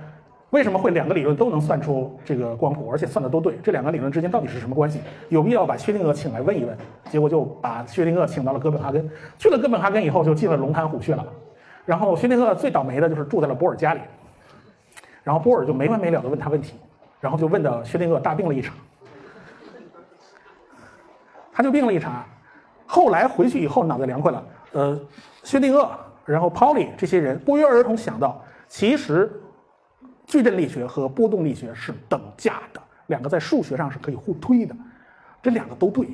S1: 为什么会两个理论都能算出这个光谱，而且算的都对？这两个理论之间到底是什么关系？有必要把薛定谔请来问一问。结果就把薛定谔请到了哥本哈根。去了哥本哈根以后，就进了龙潭虎穴了。然后薛定谔最倒霉的就是住在了波尔家里。然后波尔就没完没了的问他问题，然后就问到薛定谔大病了一场。他就病了一场，后来回去以后脑袋凉快了。呃，薛定谔，然后 Pauli 这些人不约而同想到，其实。矩阵力学和波动力学是等价的，两个在数学上是可以互推的。这两个都对，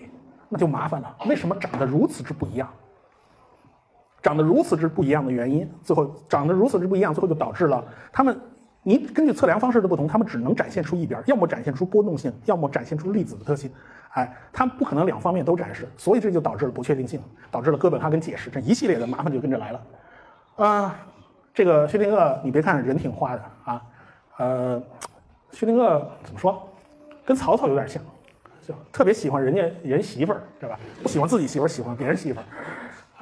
S1: 那就麻烦了。为什么长得如此之不一样？长得如此之不一样的原因，最后长得如此之不一样，最后就导致了他们你根据测量方式的不同，他们只能展现出一边，要么展现出波动性，要么展现出粒子的特性。哎，它不可能两方面都展示，所以这就导致了不确定性，导致了哥本哈根解释这一系列的麻烦就跟着来了。啊，这个薛定谔，你别看人挺花的啊，呃，薛定谔怎么说，跟曹操有点像，就特别喜欢人家人媳妇儿，对吧？不喜欢自己媳妇儿，喜欢别人媳妇儿，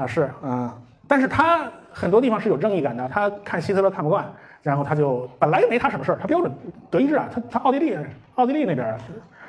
S1: 啊是，嗯，但是他很多地方是有正义感的，他看希特勒看不惯，然后他就本来没他什么事儿，他标准德意志啊，他他奥地利奥地利那边。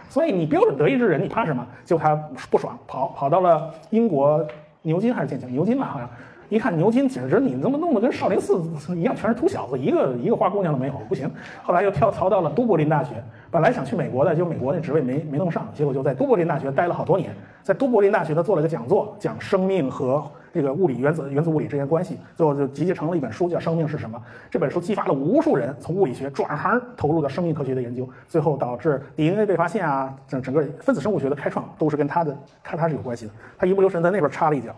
S1: 所以你标准德意志人，你怕什么？就他不爽，跑跑到了英国牛津还是剑桥？牛津吧，好像。一看牛津，简直你怎么弄得跟少林寺一样，全是土小子，一个一个花姑娘都没有，不行。后来又跳槽到了都柏林大学，本来想去美国的，就美国那职位没没弄上，结果就在都柏林大学待了好多年。在都柏林大学，他做了个讲座，讲生命和。这个物理原子原子物理之间关系，最后就集结成了一本书，叫《生命是什么》。这本书激发了无数人从物理学转行投入到生命科学的研究，最后导致 DNA 被发现啊，整整个分子生物学的开创都是跟他的看他是有关系的。他一不留神在那边插了一脚，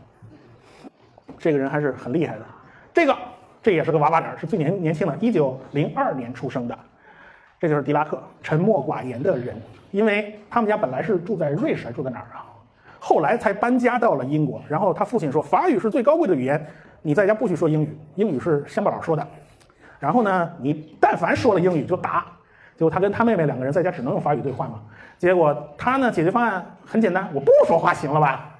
S1: 这个人还是很厉害的。这个这也是个娃娃脸，是最年年轻的，一九零二年出生的。这就是狄拉克，沉默寡言的人，因为他们家本来是住在瑞士，还住在哪儿啊？后来才搬家到了英国，然后他父亲说法语是最高贵的语言，你在家不许说英语，英语是乡巴佬说的。然后呢，你但凡说了英语就打。结果他跟他妹妹两个人在家只能用法语对话嘛。结果他呢，解决方案很简单，我不说话行了吧？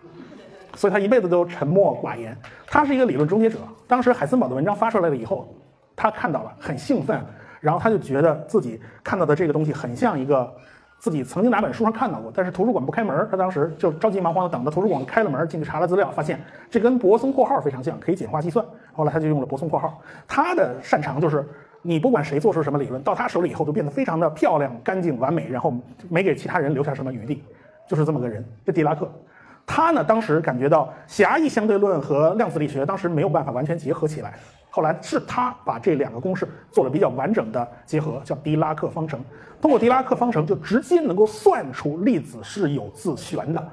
S1: 所以他一辈子都沉默寡言。他是一个理论终结者。当时海森堡的文章发出来了以后，他看到了很兴奋，然后他就觉得自己看到的这个东西很像一个。自己曾经哪本书上看到过，但是图书馆不开门，他当时就着急忙慌的等到图书馆开了门，进去查了资料，发现这跟泊松括号非常像，可以简化计算。后来他就用了泊松括号。他的擅长就是，你不管谁做出什么理论，到他手里以后都变得非常的漂亮、干净、完美，然后没给其他人留下什么余地，就是这么个人。这狄拉克，他呢当时感觉到狭义相对论和量子力学当时没有办法完全结合起来。后来是他把这两个公式做了比较完整的结合，叫狄拉克方程。通过狄拉克方程，就直接能够算出粒子是有自旋的。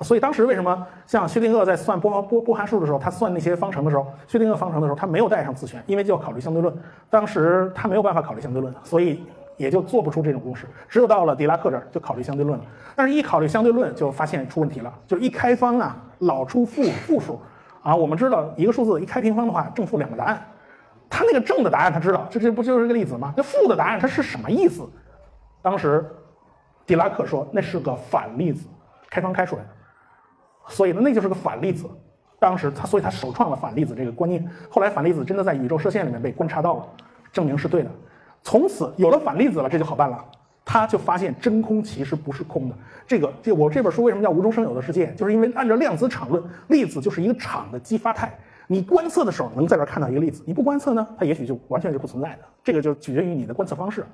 S1: 所以当时为什么像薛定谔在算波波波函数的时候，他算那些方程的时候，薛定谔方程的时候，他没有带上自旋，因为就要考虑相对论。当时他没有办法考虑相对论，所以也就做不出这种公式。只有到了狄拉克这儿，就考虑相对论了。但是，一考虑相对论，就发现出问题了，就是一开方啊，老出负负数。啊，我们知道一个数字一开平方的话，正负两个答案。他那个正的答案他知道，这这不就是个粒子吗？那负的答案它是什么意思？当时，狄拉克说那是个反粒子，开方开出来的，所以呢那就是个反粒子。当时他所以他首创了反粒子这个观念。后来反粒子真的在宇宙射线里面被观察到了，证明是对的。从此有了反粒子了，这就好办了。他就发现真空其实不是空的。这个，这我这本书为什么叫无中生有的世界？就是因为按照量子场论，粒子就是一个场的激发态。你观测的时候能在这看到一个粒子，你不观测呢，它也许就完全是不存在的。这个就取决于你的观测方式。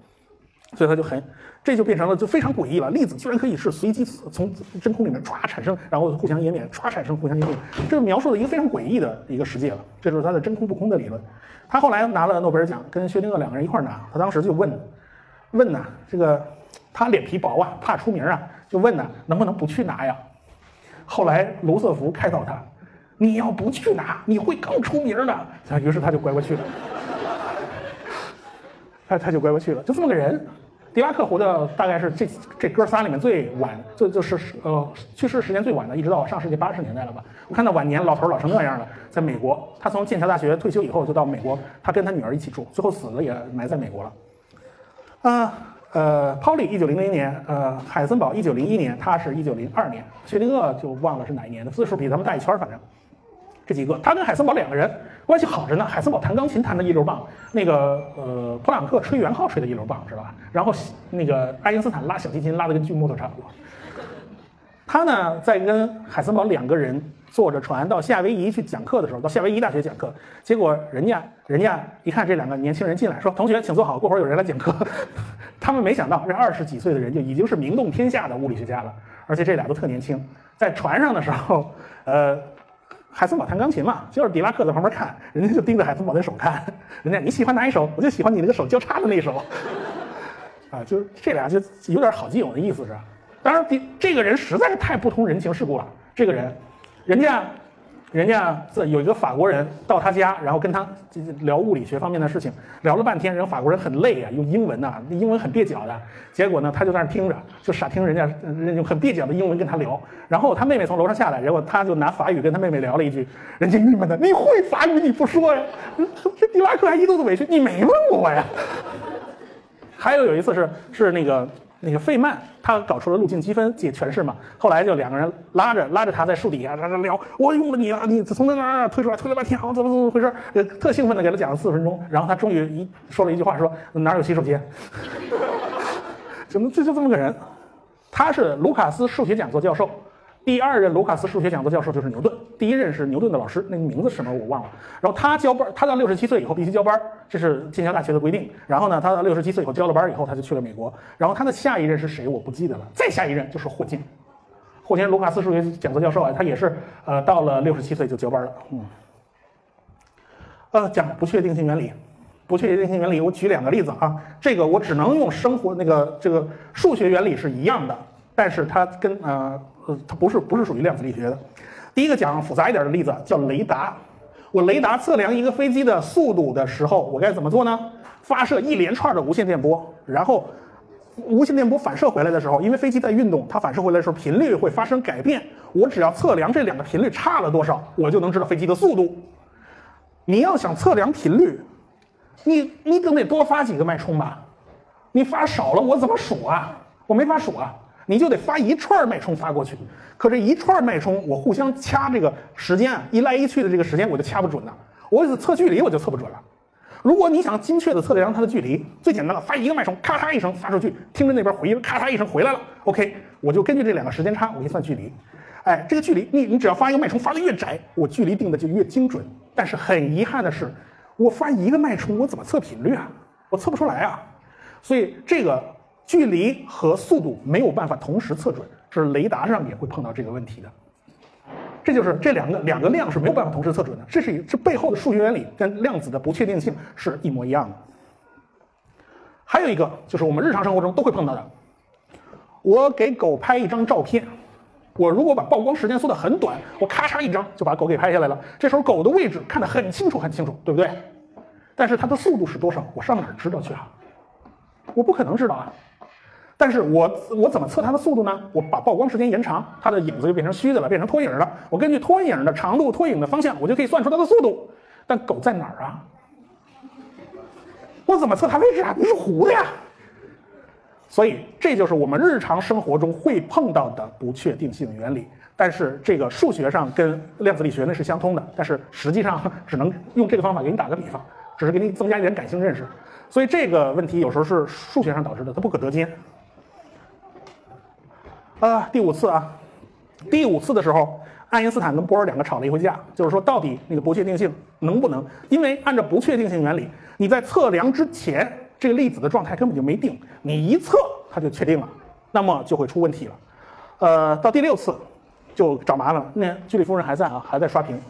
S1: 所以它就很，这就变成了就非常诡异了。粒子居然可以是随机从真空里面唰产生，然后互相湮灭，唰产生互相湮灭。这描述了一个非常诡异的一个世界了。这就是他的真空不空的理论。他后来拿了诺贝尔奖，跟薛定谔两个人一块拿。他当时就问。问呐，这个他脸皮薄啊，怕出名啊，就问呐，能不能不去拿呀？后来卢瑟福开导他，你要不去拿，你会更出名的。于是他就乖乖去了。他他就乖乖去了，就这么个人。狄拉克活的大概是这这哥仨里面最晚，就就是呃去世时间最晚的，一直到上世纪八十年代了吧。我看到晚年老头老成那样了，在美国，他从剑桥大学退休以后就到美国，他跟他女儿一起住，最后死了也埋在美国了。啊，呃，泡利一九零零年，呃，海森堡一九零一年，他是一九零二年，薛定谔就忘了是哪一年的，字数比咱们大一圈反正，这几个，他跟海森堡两个人关系好着呢。海森堡弹钢琴弹的一流棒，那个呃，普朗克吹圆号吹的一流棒，知道吧？然后那个爱因斯坦拉小提琴拉的跟锯木头差不多。他呢，在跟海森堡两个人坐着船到夏威夷去讲课的时候，到夏威夷大学讲课，结果人家人家一看这两个年轻人进来，说：“同学，请坐好，过会儿有人来讲课。”他们没想到，这二十几岁的人就已经是名动天下的物理学家了，而且这俩都特年轻。在船上的时候，呃，海森堡弹钢琴嘛，就是迪拉克在旁边看，人家就盯着海森堡的手看，人家你喜欢哪一首？我就喜欢你那个手交叉的那一首。啊，就是这俩就有点好基友的意思是？当然，这这个人实在是太不通人情世故了。这个人，人家人家这有一个法国人到他家，然后跟他聊物理学方面的事情，聊了半天，人法国人很累啊，用英文呐、英文很蹩脚的。结果呢，他就在那听着，就傻听人家人家用很蹩脚的英文跟他聊。然后他妹妹从楼上下来，结果他就拿法语跟他妹妹聊了一句，人家郁闷的，你会法语你不说呀？这狄拉克还一肚子委屈，你没问我呀。还有有一次是是那个。那个费曼，他搞出了路径积分解诠释嘛，后来就两个人拉着拉着他在树底下在那聊，我用了你了，你从那哪推出来，推了半天，好，怎么怎么回事？呃，特兴奋的给他讲了四十分钟，然后他终于一说了一句话，说哪有洗手间？怎么这就这么个人？他是卢卡斯数学讲座教授。第二任卢卡斯数学讲座教授就是牛顿，第一任是牛顿的老师，那个名字什么我忘了。然后他交班，他到六十七岁以后必须交班，这是剑桥大学的规定。然后呢，他到六十七岁以后交了班以后，他就去了美国。然后他的下一任是谁我不记得了，再下一任就是霍金。霍金卢卡斯数学讲座教授啊，他也是呃到了六十七岁就交班了。嗯，呃，讲不确定性原理，不确定性原理，我举两个例子啊，这个我只能用生活那个这个数学原理是一样的，但是它跟呃。呃，它不是不是属于量子力学的。第一个讲复杂一点的例子叫雷达。我雷达测量一个飞机的速度的时候，我该怎么做呢？发射一连串的无线电波，然后无线电波反射回来的时候，因为飞机在运动，它反射回来的时候频率会发生改变。我只要测量这两个频率差了多少，我就能知道飞机的速度。你要想测量频率，你你总得多发几个脉冲吧？你发少了，我怎么数啊？我没法数啊。你就得发一串脉冲发过去，可这一串脉冲我互相掐这个时间啊，一来一去的这个时间我就掐不准了。我测距离我就测不准了。如果你想精确的测量它的距离，最简单的发一个脉冲，咔嚓一声发出去，听着那边回音，咔嚓一声回来了。OK，我就根据这两个时间差，我一算距离。哎，这个距离你你只要发一个脉冲发的越窄，我距离定的就越精准。但是很遗憾的是，我发一个脉冲我怎么测频率啊？我测不出来啊。所以这个。距离和速度没有办法同时测准，是雷达上也会碰到这个问题的。这就是这两个两个量是没有办法同时测准的。这是一这背后的数学原理跟量子的不确定性是一模一样的。还有一个就是我们日常生活中都会碰到的，我给狗拍一张照片，我如果把曝光时间缩得很短，我咔嚓一张就把狗给拍下来了。这时候狗的位置看得很清楚很清楚，对不对？但是它的速度是多少？我上哪儿知道去啊？我不可能知道啊。但是我我怎么测它的速度呢？我把曝光时间延长，它的影子就变成虚的了，变成拖影了。我根据拖影的长度、拖影的方向，我就可以算出它的速度。但狗在哪儿啊？我怎么测它位置啊？你是糊的呀。所以这就是我们日常生活中会碰到的不确定性原理。但是这个数学上跟量子力学那是相通的，但是实际上只能用这个方法给你打个比方，只是给你增加一点感性认识。所以这个问题有时候是数学上导致的，它不可得兼。啊，第五次啊，第五次的时候，爱因斯坦跟波尔两个吵了一回架，就是说到底那个不确定性能不能？因为按照不确定性原理，你在测量之前，这个粒子的状态根本就没定，你一测它就确定了，那么就会出问题了。呃，到第六次就找麻烦了。那居里夫人还在啊，还在刷屏，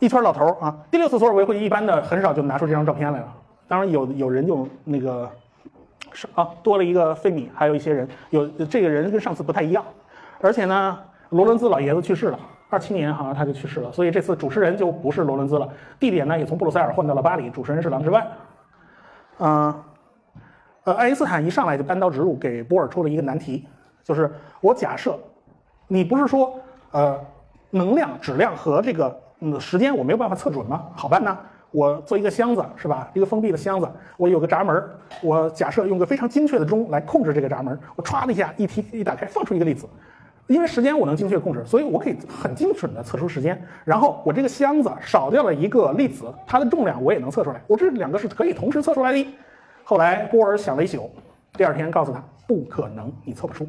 S1: 一圈老头啊。第六次索尔维会议一般的很少就拿出这张照片来了，当然有有人就那个。是啊，多了一个费米，还有一些人，有这个人跟上次不太一样，而且呢，罗伦兹老爷子去世了，二七年好像他就去世了，所以这次主持人就不是罗伦兹了，地点呢也从布鲁塞尔换到了巴黎，主持人是郎之万。嗯，呃，爱因斯坦一上来就单刀直入给波尔出了一个难题，就是我假设，你不是说呃能量、质量和这个嗯时间我没有办法测准吗？好办呢。我做一个箱子是吧？一个封闭的箱子，我有个闸门，我假设用个非常精确的钟来控制这个闸门，我歘的一下一提一打开，放出一个粒子。因为时间我能精确控制，所以我可以很精准的测出时间。然后我这个箱子少掉了一个粒子，它的重量我也能测出来。我这两个是可以同时测出来的。后来波尔想了一宿，第二天告诉他不可能，你测不出。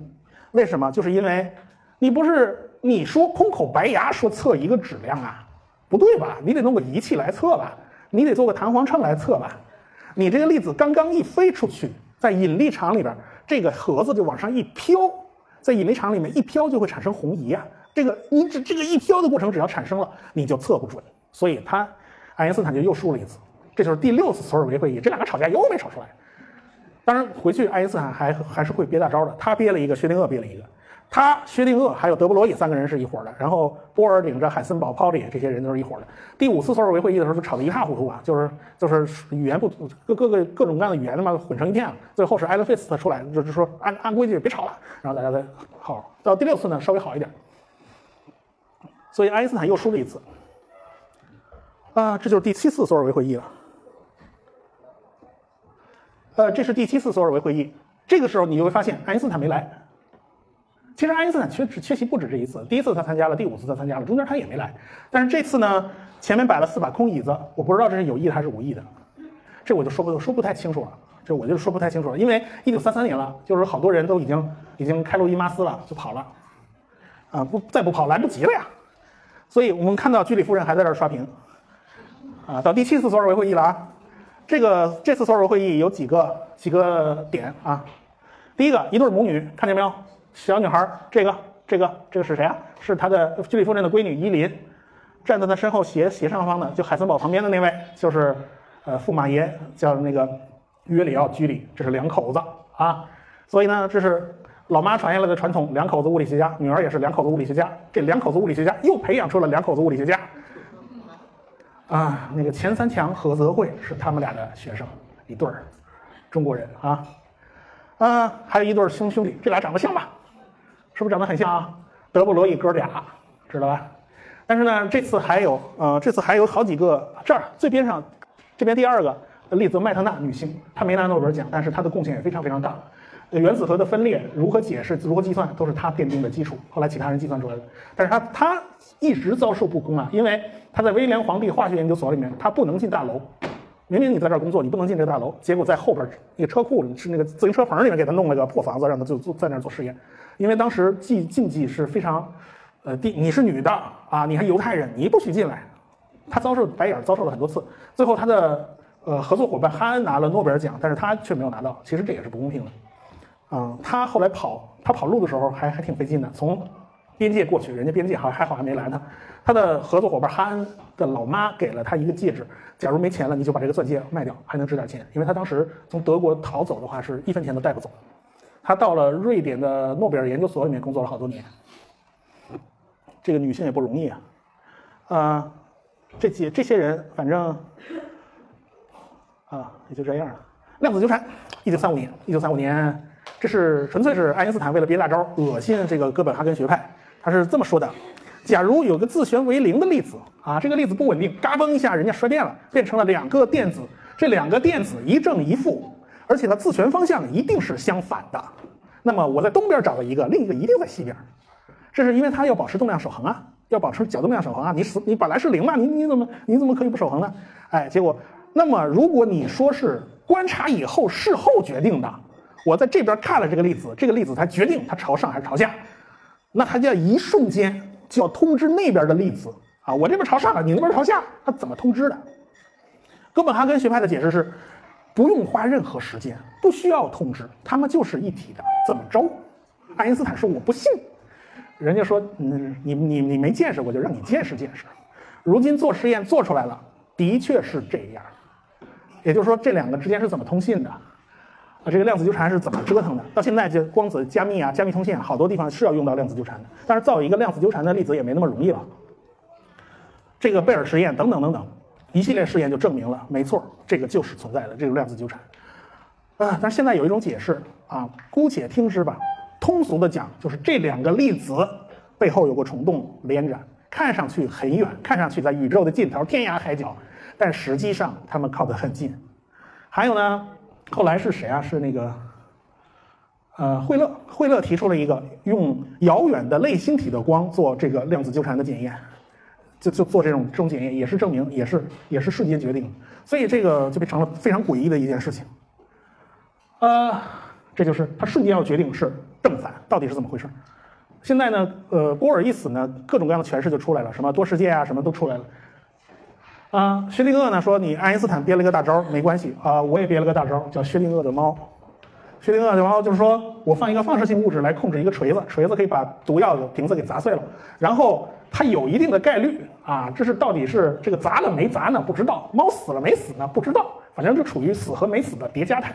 S1: 为什么？就是因为你不是你说空口白牙说测一个质量啊，不对吧？你得弄个仪器来测吧。你得做个弹簧秤来测吧，你这个粒子刚刚一飞出去，在引力场里边，这个盒子就往上一飘，在引力场里面一飘就会产生红移啊。这个你只这个一飘的过程只要产生了，你就测不准。所以他，爱因斯坦就又输了一次。这就是第六次索尔维会议，这两个吵架又没吵出来。当然回去爱因斯坦还还是会憋大招的，他憋了一个，薛定谔憋了一个。他、薛定谔还有德布罗意三个人是一伙的，然后波尔领着海森堡、泡利这些人都是一伙的。第五次索尔维会议的时候就吵得一塌糊涂啊，就是就是语言不各各个各种各样的语言他妈混成一片了。最后是艾伦费斯特出来，就是说按按规矩别吵了，然后大家再好。到第六次呢稍微好一点，所以爱因斯坦又输了一次。啊，这就是第七次索尔维会议了。呃，这是第七次索尔维会议，这个时候你就会发现爱因斯坦没来。其实爱因斯坦缺缺席不止这一次，第一次他参加了，第五次他参加了，中间他也没来。但是这次呢，前面摆了四把空椅子，我不知道这是有意的还是无意的，这我就说不说不太清楚了。这我就说不太清楚了，因为一九三三年了，就是好多人都已经已经开路易马斯了，就跑了，啊不再不跑来不及了呀。所以我们看到居里夫人还在这儿刷屏，啊，到第七次索尔维会议了啊。这个这次索尔维会议有几个几个点啊？第一个，一对母女，看见没有？小女孩，这个，这个，这个是谁啊？是他的居里夫人的闺女伊琳，站在他身后斜斜上方的，就海森堡旁边的那位，就是呃驸马爷，叫那个约里奥居里，这是两口子啊。所以呢，这是老妈传下来的传统，两口子物理学家，女儿也是两口子物理学家。这两口子物理学家又培养出了两口子物理学家啊。那个钱三强、何泽慧是他们俩的学生，一对儿中国人啊。啊，还有一对兄兄弟，这俩长得像吧？是不是长得很像啊？德布罗意哥俩，知道吧？但是呢，这次还有，呃，这次还有好几个。这儿最边上，这边第二个例子麦特纳女性，她没拿诺贝尔奖，但是她的贡献也非常非常大。原子核的分裂如何解释、如何计算，都是她奠定的基础。后来其他人计算出来的。但是她她一直遭受不公啊，因为她在威廉皇帝化学研究所里面，她不能进大楼。明明你在这儿工作，你不能进这个大楼。结果在后边那个车库，是那个自行车棚里面给他弄了个破房子，让他就做在那儿做实验。因为当时禁禁忌是非常，呃，第你是女的啊，你还犹太人，你不许进来。他遭受白眼，遭受了很多次。最后他的呃合作伙伴哈恩拿了诺贝尔奖，但是他却没有拿到。其实这也是不公平的。嗯，他后来跑，他跑路的时候还还挺费劲的，从边界过去，人家边界还还好还没拦他。他的合作伙伴哈恩的老妈给了他一个戒指，假如没钱了，你就把这个钻戒卖掉，还能值点钱。因为他当时从德国逃走的话，是一分钱都带不走。他到了瑞典的诺贝尔研究所里面工作了好多年，这个女性也不容易啊，啊，这几这些人反正啊也就这样了。量子纠缠，一九三五年，一九三五年，这是纯粹是爱因斯坦为了憋大招，恶心这个哥本哈根学派。他是这么说的：假如有个自旋为零的粒子啊，这个粒子不稳定，嘎嘣一下人家衰变了，变成了两个电子，这两个电子一正一负。而且它自旋方向一定是相反的，那么我在东边找了一个，另一个一定在西边，这是因为它要保持动量守恒啊，要保持角动量守恒啊。你死你本来是零嘛，你你怎么你怎么可以不守恒呢？哎，结果那么如果你说是观察以后事后决定的，我在这边看了这个粒子，这个粒子才决定它朝上还是朝下，那它就要一瞬间就要通知那边的粒子啊，我这边朝上了，你那边朝下，它怎么通知的？哥本哈根学派的解释是。不用花任何时间，不需要通知，他们就是一体的。怎么着？爱因斯坦说我不信，人家说，嗯，你你你没见识，我就让你见识见识。如今做实验做出来了，的确是这样。也就是说，这两个之间是怎么通信的？啊，这个量子纠缠是怎么折腾的？到现在，这光子加密啊，加密通信啊，好多地方是要用到量子纠缠的。但是造一个量子纠缠的粒子也没那么容易了。这个贝尔实验等等等等。一系列试验就证明了，没错，这个就是存在的这个量子纠缠，啊，但是现在有一种解释啊，姑且听之吧。通俗的讲，就是这两个粒子背后有个虫洞连着，看上去很远，看上去在宇宙的尽头，天涯海角，但实际上它们靠得很近。还有呢，后来是谁啊？是那个，呃，惠勒，惠勒提出了一个用遥远的类星体的光做这个量子纠缠的检验。就就做这种这种检验，也是证明，也是也是瞬间决定，所以这个就变成了非常诡异的一件事情。呃，这就是他瞬间要决定是正反，到底是怎么回事？现在呢，呃，波尔一死呢，各种各样的诠释就出来了，什么多世界啊，什么都出来了。啊，薛定谔呢说你爱因斯坦憋了个大招，没关系啊，我也憋了个大招，叫薛定谔的猫。薛定谔的猫就是说我放一个放射性物质来控制一个锤子，锤子可以把毒药的瓶子给砸碎了，然后。它有一定的概率啊，这是到底是这个砸了没砸呢？不知道。猫死了没死呢？不知道。反正就处于死和没死的叠加态。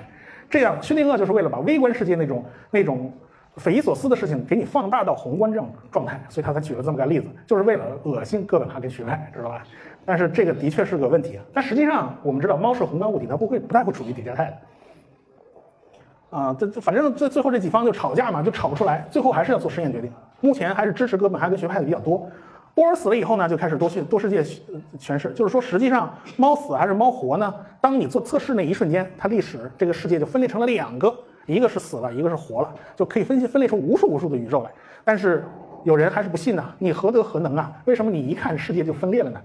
S1: 这样，薛定谔就是为了把微观世界那种那种匪夷所思的事情给你放大到宏观这种状态，所以他才举了这么个例子，就是为了恶心哥本哈根学派，知道吧？但是这个的确是个问题啊。但实际上我们知道，猫是宏观物体，它不会不太会处于叠加态的。啊，这这反正最最后这几方就吵架嘛，就吵不出来，最后还是要做实验决定。目前还是支持哥本哈根学派的比较多。波尔死了以后呢，就开始多去多世界诠释，就是说实际上猫死还是猫活呢？当你做测试那一瞬间，它历史这个世界就分裂成了两个，一个是死了，一个是活了，就可以分析分裂出无数无数的宇宙来。但是有人还是不信呢，你何德何能啊？为什么你一看世界就分裂了呢？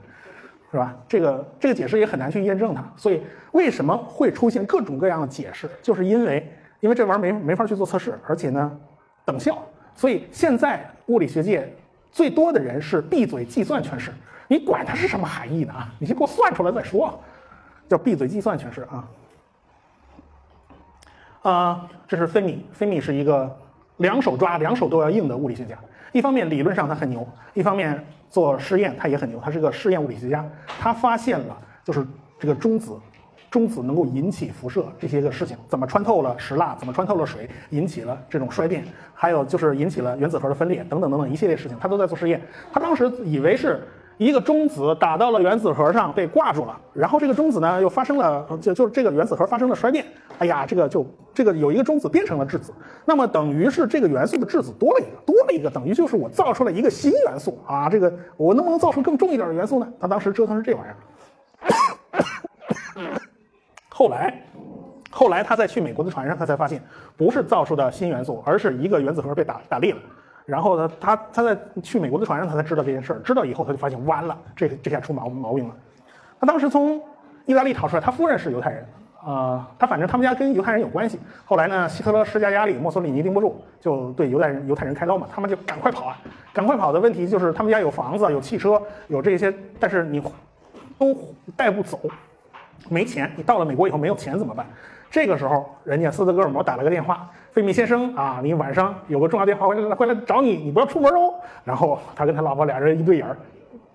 S1: 是吧？这个这个解释也很难去验证它。所以为什么会出现各种各样的解释？就是因为因为这玩意儿没没法去做测试，而且呢等效。所以现在物理学界。最多的人是闭嘴计算诠释，你管它是什么含义呢啊？你先给我算出来再说，叫闭嘴计算诠释啊。啊，这是费米，费米是一个两手抓、两手都要硬的物理学家。一方面理论上他很牛，一方面做实验他也很牛，他是个试验物理学家。他发现了就是这个中子。中子能够引起辐射这些个事情，怎么穿透了石蜡，怎么穿透了水，引起了这种衰变，还有就是引起了原子核的分裂等等等等一系列事情，他都在做实验。他当时以为是一个中子打到了原子核上被挂住了，然后这个中子呢又发生了，就就是这个原子核发生了衰变。哎呀，这个就这个有一个中子变成了质子，那么等于是这个元素的质子多了一个，多了一个，等于就是我造出了一个新元素啊。这个我能不能造出更重一点的元素呢？他当时折腾是这玩意儿。后来，后来他在去美国的船上，他才发现不是造出的新元素，而是一个原子核被打打裂了。然后呢，他他在去美国的船上，他才知道这件事儿。知道以后，他就发现完了，这这下出毛毛病了。他当时从意大利逃出来，他夫人是犹太人，啊，他反正他们家跟犹太人有关系。后来呢，希特勒施加压力，墨索里尼盯不住，就对犹太人犹太人开刀嘛。他们就赶快跑啊，赶快跑的问题就是他们家有房子、有汽车、有这些，但是你都带不走。没钱，你到了美国以后没有钱怎么办？这个时候，人家斯德哥尔摩打了个电话，费米先生啊，你晚上有个重要电话，回来回来找你，你不要出门哦。然后他跟他老婆俩人一对眼，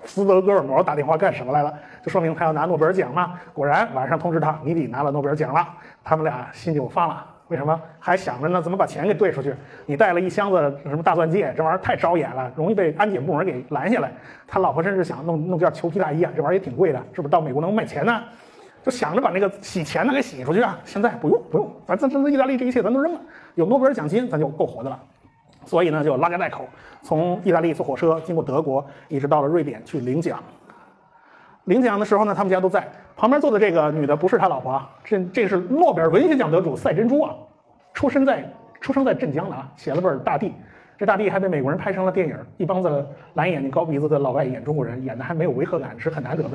S1: 斯德哥尔摩打电话干什么来了？就说明他要拿诺贝尔奖嘛。果然晚上通知他，你得拿了诺贝尔奖了。他们俩心就放了。为什么？还想着呢，怎么把钱给兑出去？你带了一箱子什么大钻戒，这玩意儿太招眼了，容易被安检部门给拦下来。他老婆甚至想弄弄件裘皮大衣啊，这玩意儿也挺贵的，是不是到美国能卖钱呢？就想着把那个洗钱的给洗出去啊！现在不用不用，反正这这意大利这一切咱都扔了，有诺贝尔奖金咱就够活的了。所以呢，就拉家带口从意大利坐火车经过德国，一直到了瑞典去领奖。领奖的时候呢，他们家都在旁边坐的这个女的不是他老婆，啊这这是诺贝尔文学奖得主赛珍珠啊，出生在出生在镇江的啊，写了本《大地》，这《大地》还被美国人拍成了电影，一帮子蓝眼睛高鼻子的老外演中国人，演的还没有违和感，是很难得的。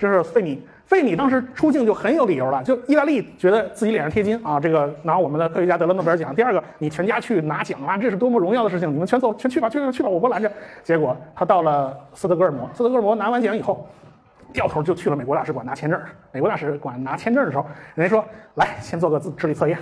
S1: 这是费米，费米当时出境就很有理由了，就意大利觉得自己脸上贴金啊，这个拿我们的科学家得了诺贝尔奖。第二个，你全家去拿奖啊，这是多么荣耀的事情，你们全走，全去吧，去吧，去吧，我不拦着。结果他到了斯德哥尔摩，斯德哥尔摩拿完奖以后，掉头就去了美国大使馆拿签证。美国大使馆拿签证的时候，人家说来先做个智智力测验。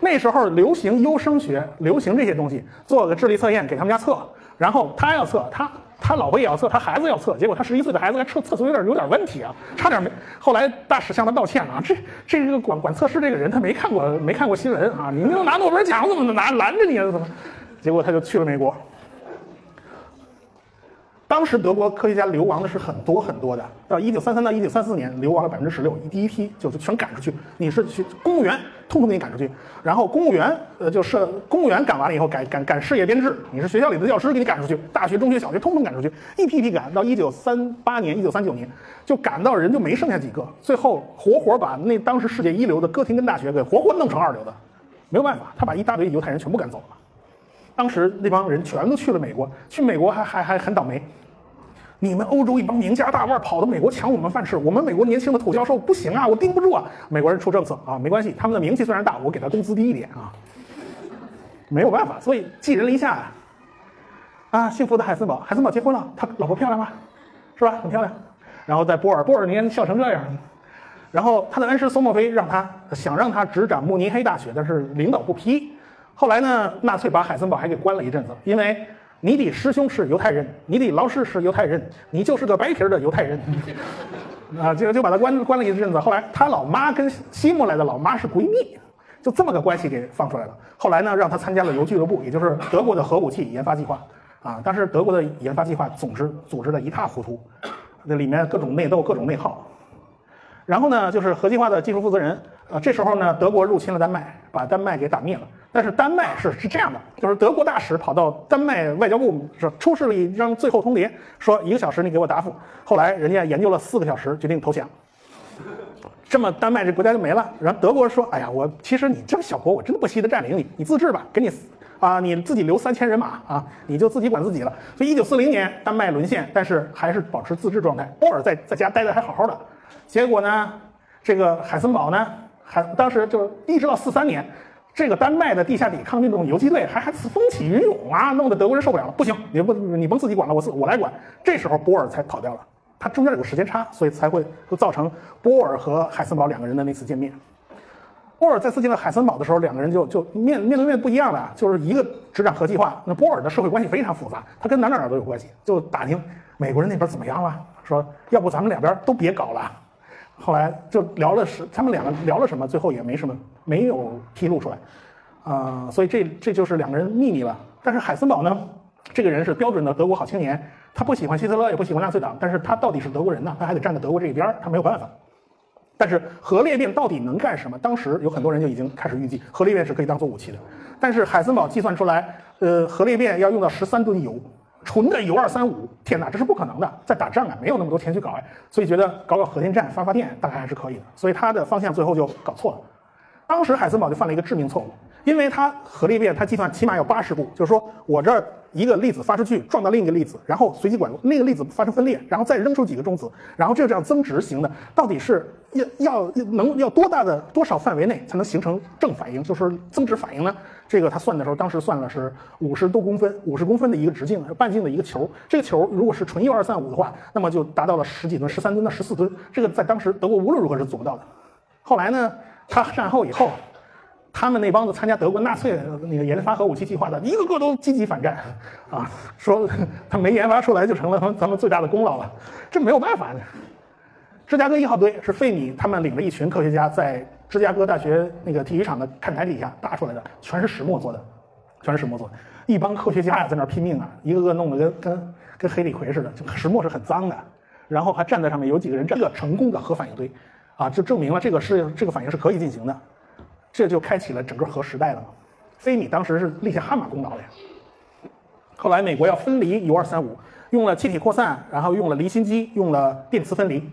S1: 那时候流行优生学，流行这些东西，做个智力测验给他们家测，然后他要测他。他老婆也要测，他孩子要测，结果他十一岁的孩子还测测测有点有点问题啊，差点没。后来大使向他道歉了，这这个管管测试这个人他没看过没看过新闻啊，你能拿诺贝尔奖怎么能拿拦着你啊？怎么？结果他就去了美国。当时德国科学家流亡的是很多很多的，到一九三三到一九三四年流亡了百分之十六，第一批就是全赶出去。你是去公务员，通通给你赶出去。然后公务员，呃，就是公务员赶完了以后，赶赶赶事业编制，你是学校里的教师，给你赶出去。大学、中学、小学，通通赶出去，一批批赶。到一九三八年、一九三九年，就赶到人就没剩下几个，最后活活把那当时世界一流的哥廷根大学给活活弄成二流的，没有办法，他把一大堆犹太人全部赶走了。当时那帮人全都去了美国，去美国还还还很倒霉。你们欧洲一帮名家大腕跑到美国抢我们饭吃，我们美国年轻的土教授不行啊，我盯不住啊。美国人出政策啊，没关系，他们的名气虽然大，我给他工资低一点啊。没有办法，所以寄人篱下啊。啊，幸福的海森堡，海森堡结婚了，他老婆漂亮吗？是吧？很漂亮。然后在波尔，波尔年笑成这样。然后他的恩师索莫菲让他想让他执掌慕尼黑大学，但是领导不批。后来呢，纳粹把海森堡还给关了一阵子，因为你的师兄是犹太人，你的老师是犹太人，你就是个白皮儿的犹太人，啊，就就把他关关了一阵子。后来他老妈跟希姆莱的老妈是闺蜜，就这么个关系给放出来了。后来呢，让他参加了铀俱乐部，也就是德国的核武器研发计划啊。当时德国的研发计划总之组织的一塌糊涂，那里面各种内斗，各种内耗。然后呢，就是核计划的技术负责人。呃，这时候呢，德国入侵了丹麦，把丹麦给打灭了。但是丹麦是是这样的，就是德国大使跑到丹麦外交部是出示了一张最后通牒，说一个小时你给我答复。后来人家研究了四个小时，决定投降。这么丹麦这国家就没了。然后德国说：“哎呀，我其实你这个小国，我真的不惜的占领你，你自治吧，给你啊，你自己留三千人马啊，你就自己管自己了。”所以一九四零年丹麦沦陷，但是还是保持自治状态。波尔在在家待的还好好的，结果呢，这个海森堡呢？还当时就一直到四三年，这个丹麦的地下抵抗运动游击队还还风起云涌啊，弄得德国人受不了了。不行，你不你甭自己管了，我自我来管。这时候波尔才跑掉了，他中间有个时间差，所以才会就造成波尔和海森堡两个人的那次见面。波尔再次见到海森堡的时候，两个人就就面面对面不一样了，就是一个执掌核计划。那波尔的社会关系非常复杂，他跟哪哪哪都有关系，就打听美国人那边怎么样了，说要不咱们两边都别搞了。后来就聊了是他们两个聊了什么，最后也没什么没有披露出来，啊，所以这这就是两个人秘密了。但是海森堡呢，这个人是标准的德国好青年，他不喜欢希特勒，也不喜欢纳粹党，但是他到底是德国人呢，他还得站在德国这一边，他没有办法。但是核裂变到底能干什么？当时有很多人就已经开始预计，核裂变是可以当做武器的。但是海森堡计算出来，呃，核裂变要用到十三吨油。纯的铀二三五，天哪，这是不可能的，在打仗啊，没有那么多钱去搞哎，所以觉得搞搞核电站发发电大概还是可以的，所以他的方向最后就搞错了。当时海森堡就犯了一个致命错误，因为他核裂变他计算起码有八十步，就是说我这一个粒子发出去撞到另一个粒子，然后随机管那个粒子发生分裂，然后再扔出几个中子，然后就这样增值型的，到底是要要能要多大的多少范围内才能形成正反应，就是增值反应呢？这个他算的时候，当时算了是五十多公分，五十公分的一个直径，半径的一个球。这个球如果是纯铀二三五的话，那么就达到了十几吨，十三吨到十四吨。这个在当时德国无论如何是做不到的。后来呢，他战后以后，他们那帮子参加德国纳粹那个研发核武器计划的，一个个都积极反战，啊，说 他没研发出来就成了咱们最大的功劳了。这没有办法的。芝加哥一号堆是费米他们领了一群科学家在。芝加哥大学那个体育场的看台底下搭出来的，全是石墨做的，全是石墨做的。一帮科学家呀，在那儿拼命啊，一个个弄得跟跟跟黑李逵似的。就石墨是很脏的，然后还站在上面，有几个人站。这个成功的核反应堆，啊，就证明了这个是这个反应是可以进行的，这就开启了整个核时代了嘛。费米当时是立下汗马功劳的呀。后来美国要分离铀二三五，用了气体扩散，然后用了离心机，用了电磁分离。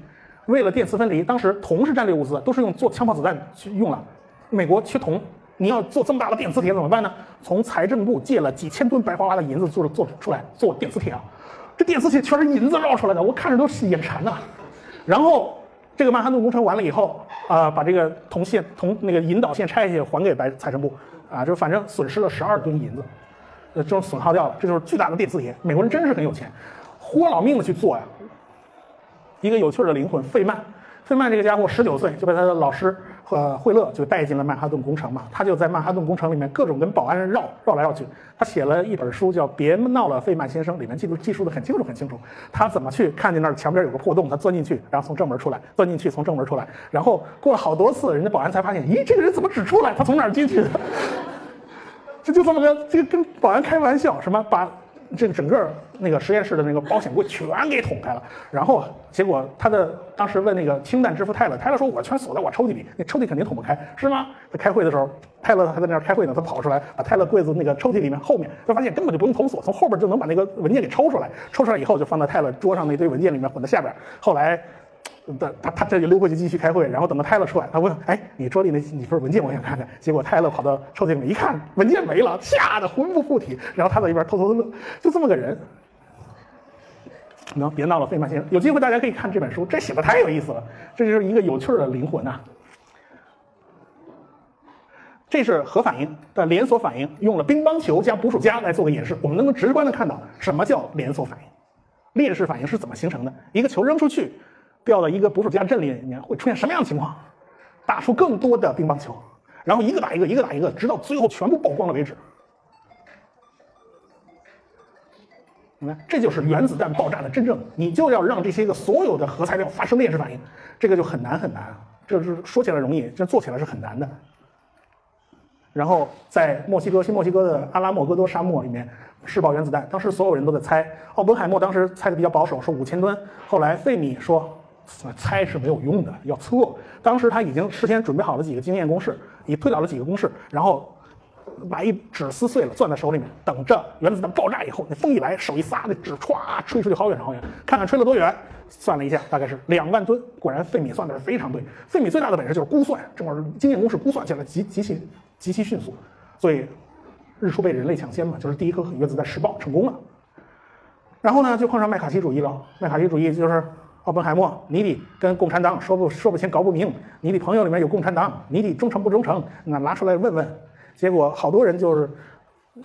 S1: 为了电磁分离，当时铜是战略物资，都是用做枪炮子弹去用了。美国缺铜，你要做这么大的电磁铁怎么办呢？从财政部借了几千吨白花花的银子做做出来做电磁铁啊！这电磁铁全是银子绕出来的，我看着都是眼馋呐。然后这个曼哈顿工程完了以后啊，把这个铜线铜那个引导线拆下去还给白财政部啊，就反正损失了十二吨银子，呃，这种损耗掉了，这就是巨大的电磁铁。美国人真是很有钱，豁老命的去做呀。一个有趣的灵魂，费曼。费曼这个家伙十九岁就被他的老师呃惠勒就带进了曼哈顿工程嘛。他就在曼哈顿工程里面各种跟保安绕绕来绕去。他写了一本书叫《别闹了，费曼先生》，里面记录记述的很清楚很清楚。他怎么去看见那儿墙边有个破洞，他钻进去，然后从正门出来，钻进去从正门出来，然后过了好多次，人家保安才发现，咦，这个人怎么只出来？他从哪儿进去的？这就这么个，这个跟保安开玩笑，什么把。这个整个那个实验室的那个保险柜全给捅开了，然后结果他的当时问那个氢弹之父泰勒，泰勒说：“我全锁在我抽屉里，那抽屉肯定捅不开，是吗？”他开会的时候，泰勒还在那儿开会呢，他跑出来把泰勒柜子那个抽屉里面后面，就发现根本就不用捅锁，从后边就能把那个文件给抽出来，抽出来以后就放在泰勒桌上那堆文件里面混在下边。后来。他他他这就溜过去继续开会，然后等到泰勒出来，他问：“哎，你桌里那几份文件我想看看。”结果泰勒跑到抽屉里面一看，文件没了，吓得魂不附体。然后他在一边偷偷的乐，就这么个人。能别闹了，费曼先生，有机会大家可以看这本书，这写的太有意思了，这就是一个有趣的灵魂呐。这是核反应的连锁反应，用了乒乓球加捕鼠夹来做个演示，我们能够直观的看到什么叫连锁反应，链式反应是怎么形成的，一个球扔出去。掉到一个捕鼠夹阵里面会出现什么样的情况？打出更多的乒乓球，然后一个打一个，一个打一个，直到最后全部曝光了为止。你看，这就是原子弹爆炸的真正，你就要让这些个所有的核材料发生链式反应，这个就很难很难。这是说起来容易，这做起来是很难的。然后在墨西哥新墨西哥的阿拉莫戈多沙漠里面试爆原子弹。当时所有人都在猜，奥本海默当时猜的比较保守，说五千吨。后来费米说，猜是没有用的，要测。当时他已经事先准备好了几个经验公式，已推导了几个公式，然后把一纸撕碎了，攥在手里面，等着原子弹爆炸以后，那风一来，手一撒，那纸歘吹出去好远好远，看看吹了多远。算了一下，大概是两万吨。果然，费米算的是非常对。费米最大的本事就是估算，这会经验公式估算起来极极其极其迅速，所以日出被人类抢先嘛，就是第一颗原子弹试爆成功了。然后呢，就碰上麦卡锡主义了。麦卡锡主义就是奥本海默，你得跟共产党说不说不清搞不明，你的朋友里面有共产党，你得忠诚不忠诚，那拿出来问问。结果好多人就是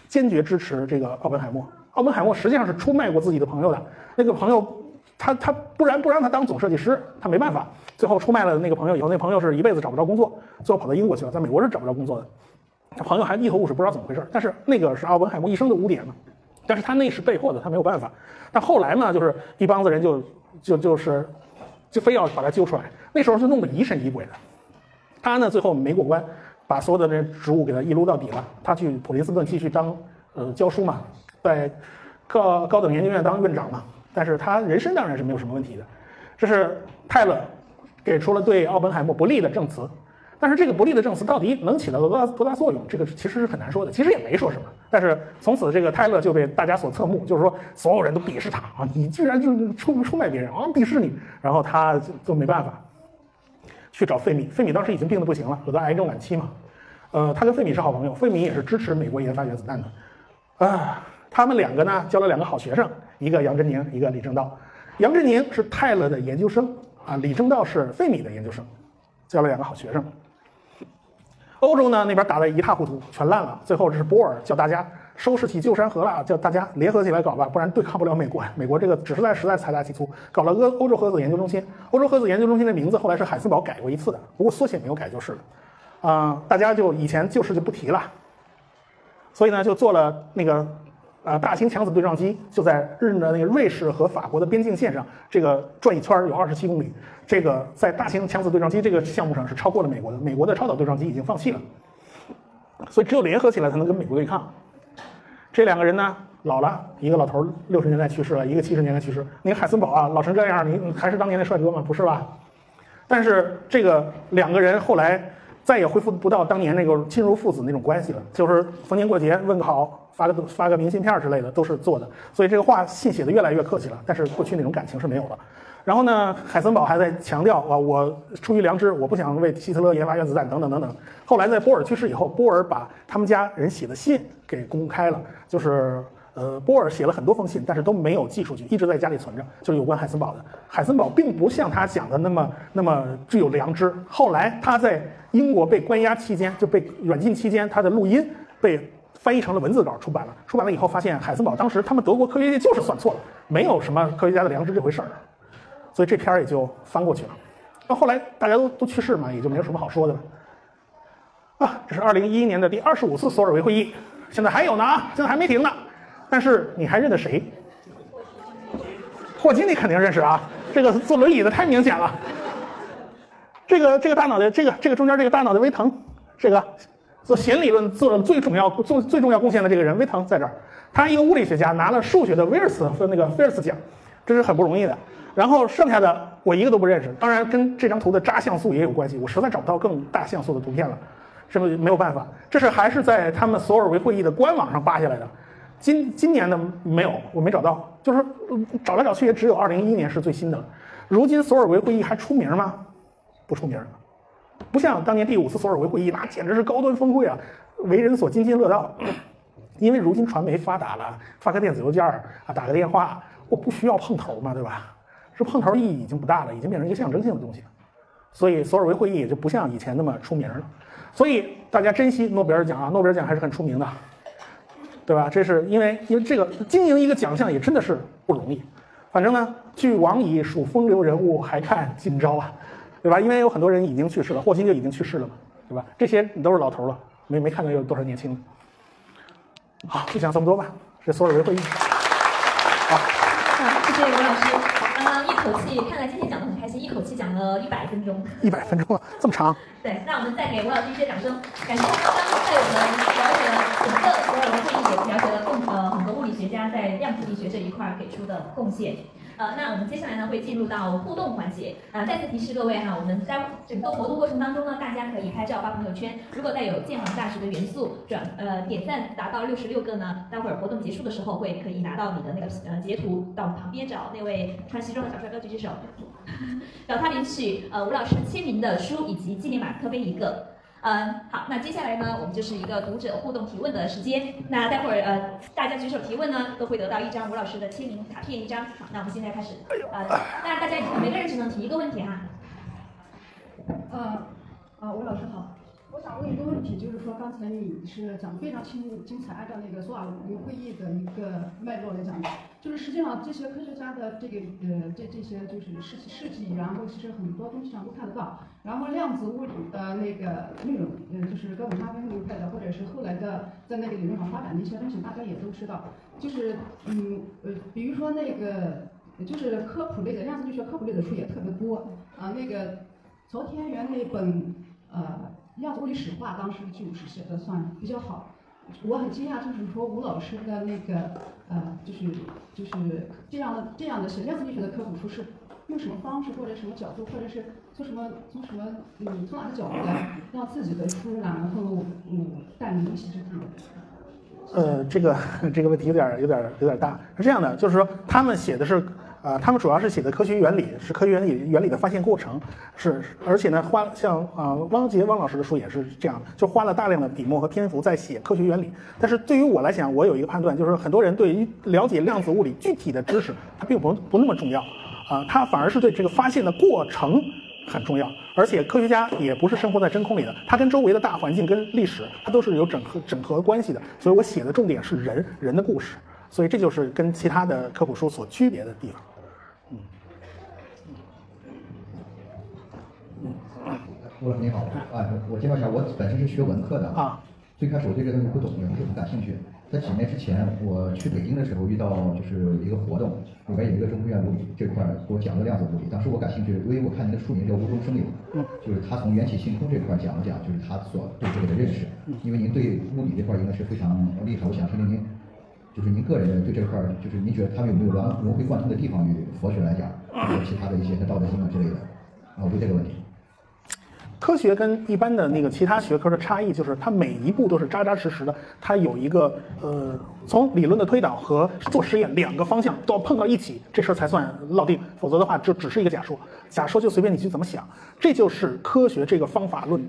S1: 坚决支持这个奥本海默。奥本海默实际上是出卖过自己的朋友的，那个朋友。他他不然不让他当总设计师，他没办法。最后出卖了那个朋友以后，那朋友是一辈子找不着工作，最后跑到英国去了，在美国是找不着工作的。他朋友还一头雾水，不知道怎么回事。但是那个是奥本海默一生的污点嘛，但是他那是被迫的，他没有办法。但后来呢，就是一帮子人就就就是就非要把他揪出来，那时候就弄得疑神疑鬼的。他呢最后没过关，把所有的这职务给他一撸到底了。他去普林斯顿继续当呃教书嘛，在高高等研究院当院长嘛。但是他人生当然是没有什么问题的，这是泰勒给出了对奥本海默不利的证词，但是这个不利的证词到底能起到多大多大作用，这个其实是很难说的。其实也没说什么，但是从此这个泰勒就被大家所侧目，就是说所有人都鄙视他啊，你居然就出出卖别人啊，鄙视你。然后他就没办法去找费米，费米当时已经病得不行了，有的癌症晚期嘛。呃，他跟费米是好朋友，费米也是支持美国研发原子弹的，啊。他们两个呢，交了两个好学生，一个杨振宁，一个李政道。杨振宁是泰勒的研究生啊，李政道是费米的研究生，交了两个好学生。欧洲呢那边打得一塌糊涂，全烂了。最后这是波尔叫大家收拾起旧山河了，叫大家联合起来搞吧，不然对抗不了美国。美国这个只是在实在财大气粗，搞了欧欧洲核子研究中心。欧洲核子研究中心的名字后来是海森堡改过一次的，不过缩写没有改就是了。啊，大家就以前旧事就不提了。所以呢，就做了那个。啊，大型强子对撞机就在日的那个瑞士和法国的边境线上，这个转一圈有二十七公里。这个在大型强子对撞机这个项目上是超过了美国的，美国的超导对撞机已经放弃了，所以只有联合起来才能跟美国对抗。这两个人呢，老了，一个老头六十年代去世了，一个七十年代去世。你海森堡啊，老成这样，你还是当年那帅哥吗？不是吧？但是这个两个人后来再也恢复不到当年那个亲如父子那种关系了，就是逢年过节问个好。发个发个明信片之类的都是做的，所以这个话信写的越来越客气了。但是过去那种感情是没有了。然后呢，海森堡还在强调啊，我出于良知，我不想为希特勒研发原子弹等等等等。后来在波尔去世以后，波尔把他们家人写的信给公开了，就是呃，波尔写了很多封信，但是都没有寄出去，一直在家里存着，就是有关海森堡的。海森堡并不像他讲的那么那么具有良知。后来他在英国被关押期间，就被软禁期间，他的录音被。翻译成了文字稿出版了。出版了以后，发现海森堡当时他们德国科学界就是算错了，没有什么科学家的良知这回事儿，所以这篇儿也就翻过去了。那后来大家都都去世嘛，也就没有什么好说的了。啊，这是二零一一年的第二十五次索尔维会议，现在还有呢啊，现在还没停呢。但是你还认得谁？霍金你肯定认识啊，这个坐轮椅的太明显了。这个这个大脑袋，这个这个中间这个大脑袋微疼，这个。做弦理论做最重要做最重要贡献的这个人威腾在这儿，他一个物理学家拿了数学的威尔斯和那个菲尔斯奖，这是很不容易的。然后剩下的我一个都不认识，当然跟这张图的渣像素也有关系，我实在找不到更大像素的图片了，是不没有办法？这是还是在他们索尔维会议的官网上扒下来的，今今年的没有，我没找到，就是找来找去也只有二零一一年是最新的了。如今索尔维会议还出名吗？不出名。不像当年第五次索尔维会议，那简直是高端峰会啊，为人所津津乐道。因为如今传媒发达了，发个电子邮件啊，打个电话，我不需要碰头嘛，对吧？这碰头意义已经不大了，已经变成一个象征性的东西。所以索尔维会议也就不像以前那么出名了。所以大家珍惜诺贝尔奖啊，诺贝尔奖还是很出名的，对吧？这是因为因为这个经营一个奖项也真的是不容易。反正呢，俱往矣，数风流人物，还看今朝啊。对吧？因为有很多人已经去世了，霍金就已经去世了嘛，对吧？这些你都是老头了，没没看到有多少年轻的。好，就讲这么多吧。这索尔维会议。好，
S2: 谢谢刘老师。嗯，一。口气，看来今天讲的很开心，一口气讲了一百分钟。
S1: 一百分钟啊，这么长？
S2: 对，那我们再给吴老师一些掌声，感谢他刚刚在我们了解了整个索尔维会议，也了解了共呃很多物理学家在量子力学这一块给出的贡献。呃，那我们接下来呢会进入到互动环节。呃，再次提示各位哈，我们在整个活动过程当中呢，大家可以拍照发朋友圈。如果带有鉴黄大使的元素，转呃点赞达到六十六个呢，待会儿活动结束的时候会可以拿到你的那个呃截图，到旁边找那位穿西装的小帅哥举举手，找他领取呃吴老师签名的书以及纪念马克杯一个。嗯，好，那接下来呢，我们就是一个读者互动提问的时间。那待会儿呃，大家举手提问呢，都会得到一张吴老师的签名卡片一张。好，那我们现在开始。呃，那大家每个人只能提一个问题哈。
S3: 呃，啊，吴老师好，我想问一个问题，就是说刚才你是讲的非常清精彩，按照那个索尔维会议的一个脉络来讲的，就是实际上这些科学家的这个呃这这些就是事事迹，然后其实很多东西上都看得到。然后量子物理的那个内容，嗯，就是哥本哈根流派的，或者是后来的在那个理论上发展的一些东西，大家也都知道。就是嗯呃，比如说那个就是科普类的量子力学科普类的书也特别多啊。那个昨天元那本呃量子物理史话，当时就是写的算比较好。我很惊讶，就是说吴老师的那个呃，就是就是这样的这样的写量子力学的科普书是用什么方式或者什么角度，或者是。从什么从什么嗯从哪个角度来让自己的书呢然后嗯带领一席之地？
S1: 呃，这个这个问题有点有点有点大。是这样的，就是说他们写的是啊，他们主要是写的科学原理，是科学原理原理的发现过程，是而且呢花像啊汪杰汪老师的书也是这样的，就花了大量的笔墨和篇幅在写科学原理。但是对于我来讲，我有一个判断，就是很多人对于了解量子物理具体的知识，它并不不那么重要啊，它反而是对这个发现的过程。很重要，而且科学家也不是生活在真空里的，他跟周围的大环境、跟历史，他都是有整合、整合关系的。所以我写的重点是人人的故事，所以这就是跟其他的科普书所区别的地方。嗯，
S4: 嗯，吴老师你好，啊，我介绍一下，我本身是学文科的啊，最开始我对这个东西不懂，也不是很感兴趣。在几年之前，我去北京的时候遇到就是一个活动，里边有一个中科院物理这块给我讲了量子物理。当时我感兴趣，因为我看您的书名叫无中生有，就是他从缘起性空这块讲了讲，就是他所对这个的认识。因为您对物理这块应该是非常厉害，我想听听您，就是您个人对这块，就是您觉得他们有没有融融会贯通的地方与佛学来讲，或者其他的一些像道德经啊之类的？啊，我对这个问题。
S1: 科学跟一般的那个其他学科的差异，就是它每一步都是扎扎实实的，它有一个呃，从理论的推导和做实验两个方向都要碰到一起，这事儿才算落定，否则的话就只是一个假说。假说就随便你去怎么想，这就是科学这个方法论，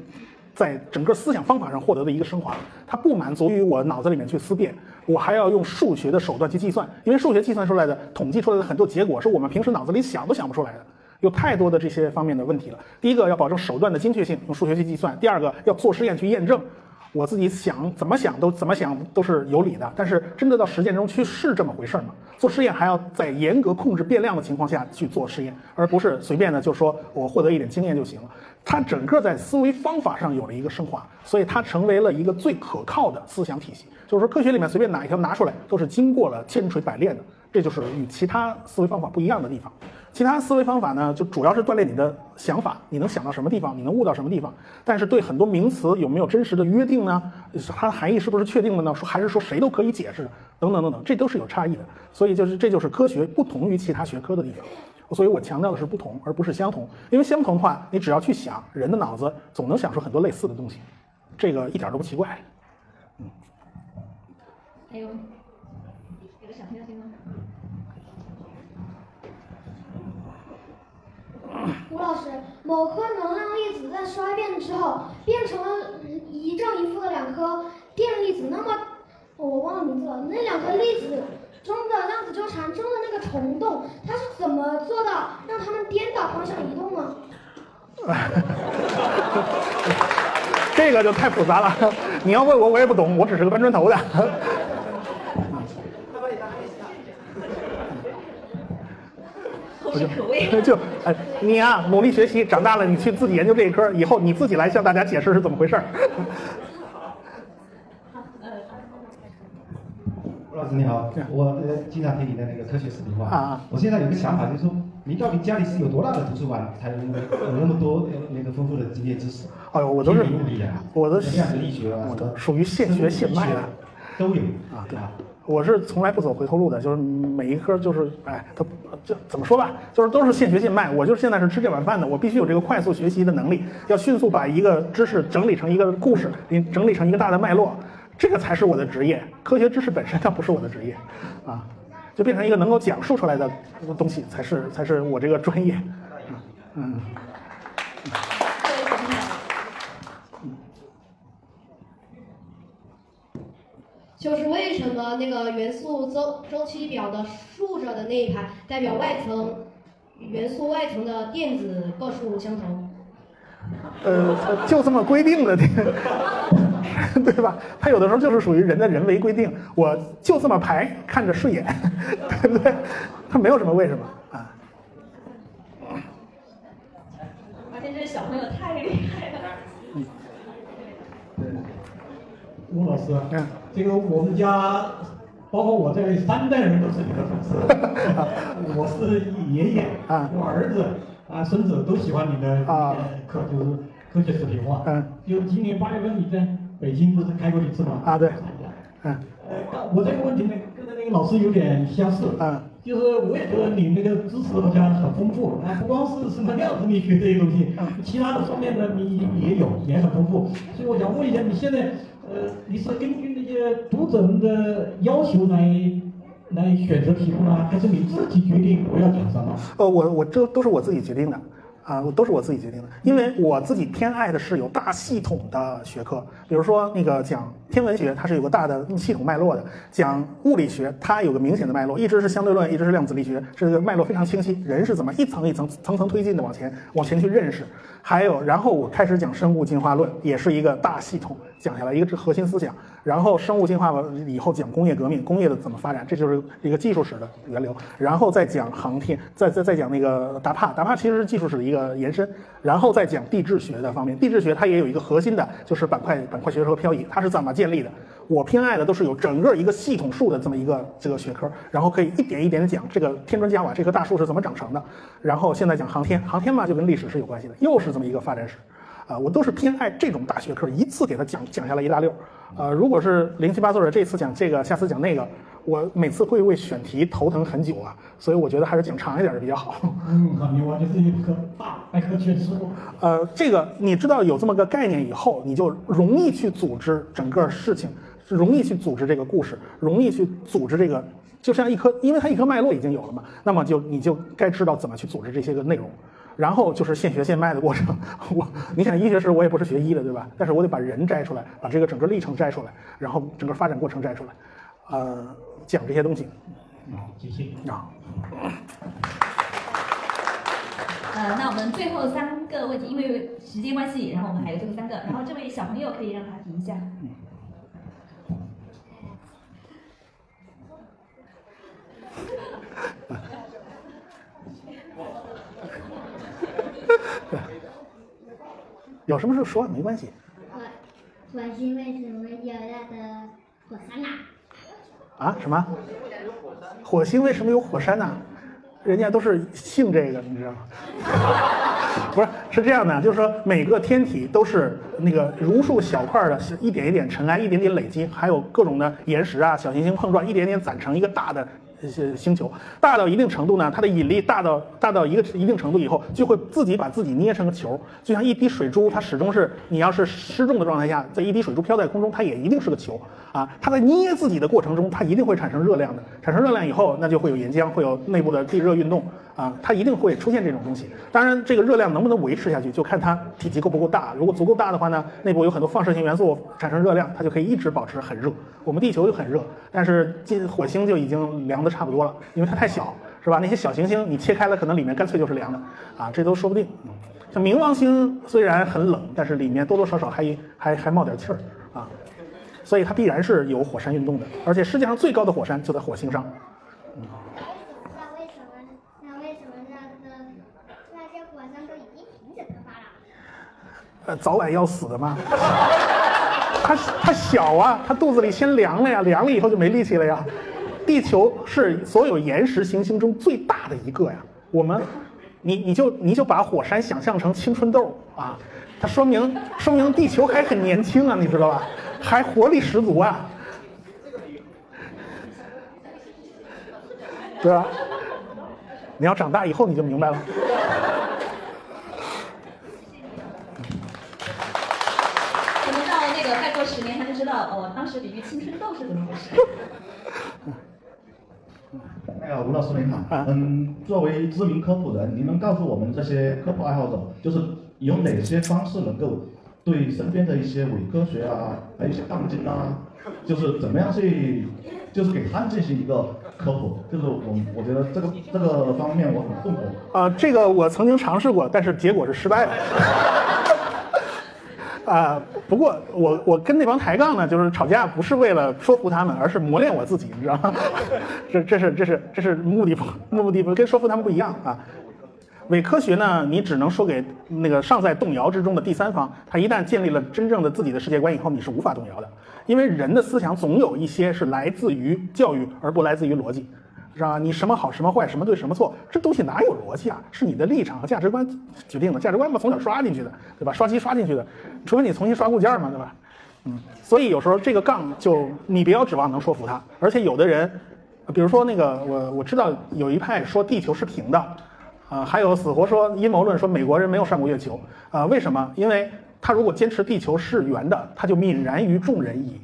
S1: 在整个思想方法上获得的一个升华。它不满足于我脑子里面去思辨，我还要用数学的手段去计算，因为数学计算出来的、统计出来的很多结果，是我们平时脑子里想都想不出来的。有太多的这些方面的问题了。第一个要保证手段的精确性，用数学去计算；第二个要做实验去验证。我自己想怎么想都怎么想都是有理的，但是真的到实践中去是这么回事吗？做实验还要在严格控制变量的情况下去做实验，而不是随便的就说我获得一点经验就行了。它整个在思维方法上有了一个升华，所以它成为了一个最可靠的思想体系。就是说，科学里面随便哪一条拿出来都是经过了千锤百炼的，这就是与其他思维方法不一样的地方。其他思维方法呢，就主要是锻炼你的想法，你能想到什么地方，你能悟到什么地方。但是对很多名词有没有真实的约定呢？它的含义是不是确定的呢？说还是说谁都可以解释等等等等，这都是有差异的。所以就是这就是科学不同于其他学科的地方。所以我强调的是不同，而不是相同。因为相同的话，你只要去想，人的脑子总能想出很多类似的东西，这个一点都不奇怪。
S2: 嗯。还有，有的小朋友听吗？
S5: 吴老师，某颗能量粒子在衰变之后变成了一正一负的两颗电粒子，那么我忘了名字了。那两颗粒子中的量子纠缠中的那个虫洞，它是怎么做到让它们颠倒方向移动呢？
S1: 这个就太复杂了，你要问我我也不懂，我只是个搬砖头的。
S2: 就
S1: 就哎，你啊，努力学习，长大了你去自己研究这一科，以后你自己来向大家解释是怎么回事儿。
S6: 吴老师你好，我呃经常听你的那个科学视频化啊。我现在有个想法，就是说你到底家里是有多大的图书馆，才能有那么多那个丰富的经验知识？
S1: 哎呦，我都是
S6: 物理啊，
S1: 我的
S6: 量子力学啊，
S1: 我的属于现学现卖的，
S6: 都有
S1: 啊，对吧？我是从来不走回头路的，就是每一科就是，哎，他这怎么说吧，就是都是现学现卖。我就是现在是吃这碗饭的，我必须有这个快速学习的能力，要迅速把一个知识整理成一个故事，你整理成一个大的脉络，这个才是我的职业。科学知识本身它不是我的职业，啊。就变成一个能够讲述出来的东西，才是才是我这个专业，嗯。
S7: 就是为什么那个元素周周期表的竖着的那一排代表外层元素外层的电子个数相同？
S1: 呃，就这么规定的。对吧？它有的时候就是属于人的人为规定，我就这么排，看着顺眼，对不对？它没有什么为什么啊。
S2: 发现这小朋友太厉害了。嗯。
S8: 吴老师，嗯，这个我们家，包括我这三代人都是你的粉丝。我是爷爷，我儿子啊，孙子都喜欢你的课，就是科学视频化。嗯。就今年八月份你在。北京不是开过一次吗？
S1: 啊，对，嗯，
S8: 呃，我这个问题呢，跟那个老师有点相似，嗯，就是我也觉得你那个知识好像很丰富啊，不光是什么量子力学这些东西，其他的方面呢，你也有，也很丰富，所以我想问一下，你现在，呃，你是根据那些读者们的要求来来选择题目呢，还是你自己决定我要讲什么？
S1: 呃，我我这都是我自己决定的。啊，都是我自己决定的，因为我自己偏爱的是有大系统的学科，比如说那个讲天文学，它是有个大的系统脉络的；讲物理学，它有个明显的脉络，一直是相对论，一直是量子力学，这个脉络非常清晰。人是怎么一层一层、层层推进的往前往前去认识？还有，然后我开始讲生物进化论，也是一个大系统讲下来，一个是核心思想。然后生物进化完以后讲工业革命，工业的怎么发展，这就是一个技术史的源流。然后再讲航天，再再再讲那个达帕，达帕其实是技术史的一个延伸。然后再讲地质学的方面，地质学它也有一个核心的，就是板块板块学和漂移，它是怎么建立的？我偏爱的都是有整个一个系统树的这么一个这个学科，然后可以一点一点的讲这个天砖加瓦这棵大树是怎么长成的。然后现在讲航天，航天嘛就跟历史是有关系的，又是这么一个发展史。啊，我都是偏爱这种大学科，一次给他讲讲下来一大溜。呃，如果是零七八碎的，这次讲这个，下次讲那个，我每次会为选题头疼很久啊。所以我觉得还是讲长一点的比较好。
S8: 嗯，好，你完全是一个大百科全书。
S1: 呃，这个你知道有这么个概念以后，你就容易去组织整个事情，容易去组织这个故事，容易去组织这个，就像一颗，因为它一颗脉络已经有了嘛，那么就你就该知道怎么去组织这些个内容。然后就是现学现卖的过程。我，你想医学史，我也不是学医的，对吧？但是我得把人摘出来，把这个整个历程摘出来，然后整个发展过程摘出来，呃，讲这些东西。
S8: 好，谢谢。
S1: 啊。
S2: 呃，那我们最后三个问题，因为时间关系，然后我们还有最后三个，然后这位小朋友可以让他提一下。有什么事说，没关系。
S5: 火火星为什么有那个火山呐？
S1: 啊？什么？火星为什么有火山呢？人家都是信这个，你知道吗？不是，是这样的，就是说每个天体都是那个如数小块的，一点一点尘埃，一点点累积，还有各种的岩石啊、小行星碰撞，一点点攒成一个大的。一些星球大到一定程度呢，它的引力大到大到一个一定程度以后，就会自己把自己捏成个球，就像一滴水珠，它始终是你要是失重的状态下，在一滴水珠飘在空中，它也一定是个球啊。它在捏自己的过程中，它一定会产生热量的，产生热量以后，那就会有岩浆，会有内部的地热运动啊，它一定会出现这种东西。当然，这个热量能不能维持下去，就看它体积够不够大。如果足够大的话呢，内部有很多放射性元素产生热量，它就可以一直保持很热。我们地球就很热，但是进火星就已经凉的差不多了，因为它太小，是吧？那些小行星你切开了，可能里面干脆就是凉的，啊，这都说不定。像冥王星虽然很冷，但是里面多多少少还还还冒点气儿啊，所以它必然是有火山运动的，而且世界上最高的火山就在火星上。
S5: 那为什么？那为什么那个那些火山都已经停止蒸发了？
S1: 呃，早晚要死的吗？他他小啊，他肚子里先凉了呀，凉了以后就没力气了呀。地球是所有岩石行星中最大的一个呀，我们，你你就你就把火山想象成青春痘啊，它说明说明地球还很年轻啊，你知道吧？还活力十足啊，对吧？你要长大以后你就明白了。
S2: 道哦，当时比喻青春痘是怎么回事。
S9: 那个吴老师您好，嗯，作为知名科普人，您能告诉我们这些科普爱好者，就是有哪些方式能够对身边的一些伪科学啊，还有一些杠精啊，就是怎么样去，就是给他们进行一个科普？就是我我觉得这个这个方面我很困惑。
S1: 啊，这个我曾经尝试过，但是结果是失败的。啊，不过我我跟那帮抬杠呢，就是吵架不是为了说服他们，而是磨练我自己，你知道吗？这这是这是这是目的不目的不跟说服他们不一样啊。伪科学呢，你只能说给那个尚在动摇之中的第三方，他一旦建立了真正的自己的世界观以后，你是无法动摇的，因为人的思想总有一些是来自于教育而不来自于逻辑。是吧？你什么好，什么坏，什么对，什么错，这东西哪有逻辑啊？是你的立场和价值观决定的。价值观嘛，从小刷进去的，对吧？刷机刷进去的，除非你重新刷固件嘛，对吧？嗯，所以有时候这个杠就你不要指望能说服他。而且有的人，比如说那个我我知道有一派说地球是平的，啊，还有死活说阴谋论说美国人没有上过月球，啊，为什么？因为他如果坚持地球是圆的，他就泯然于众人矣，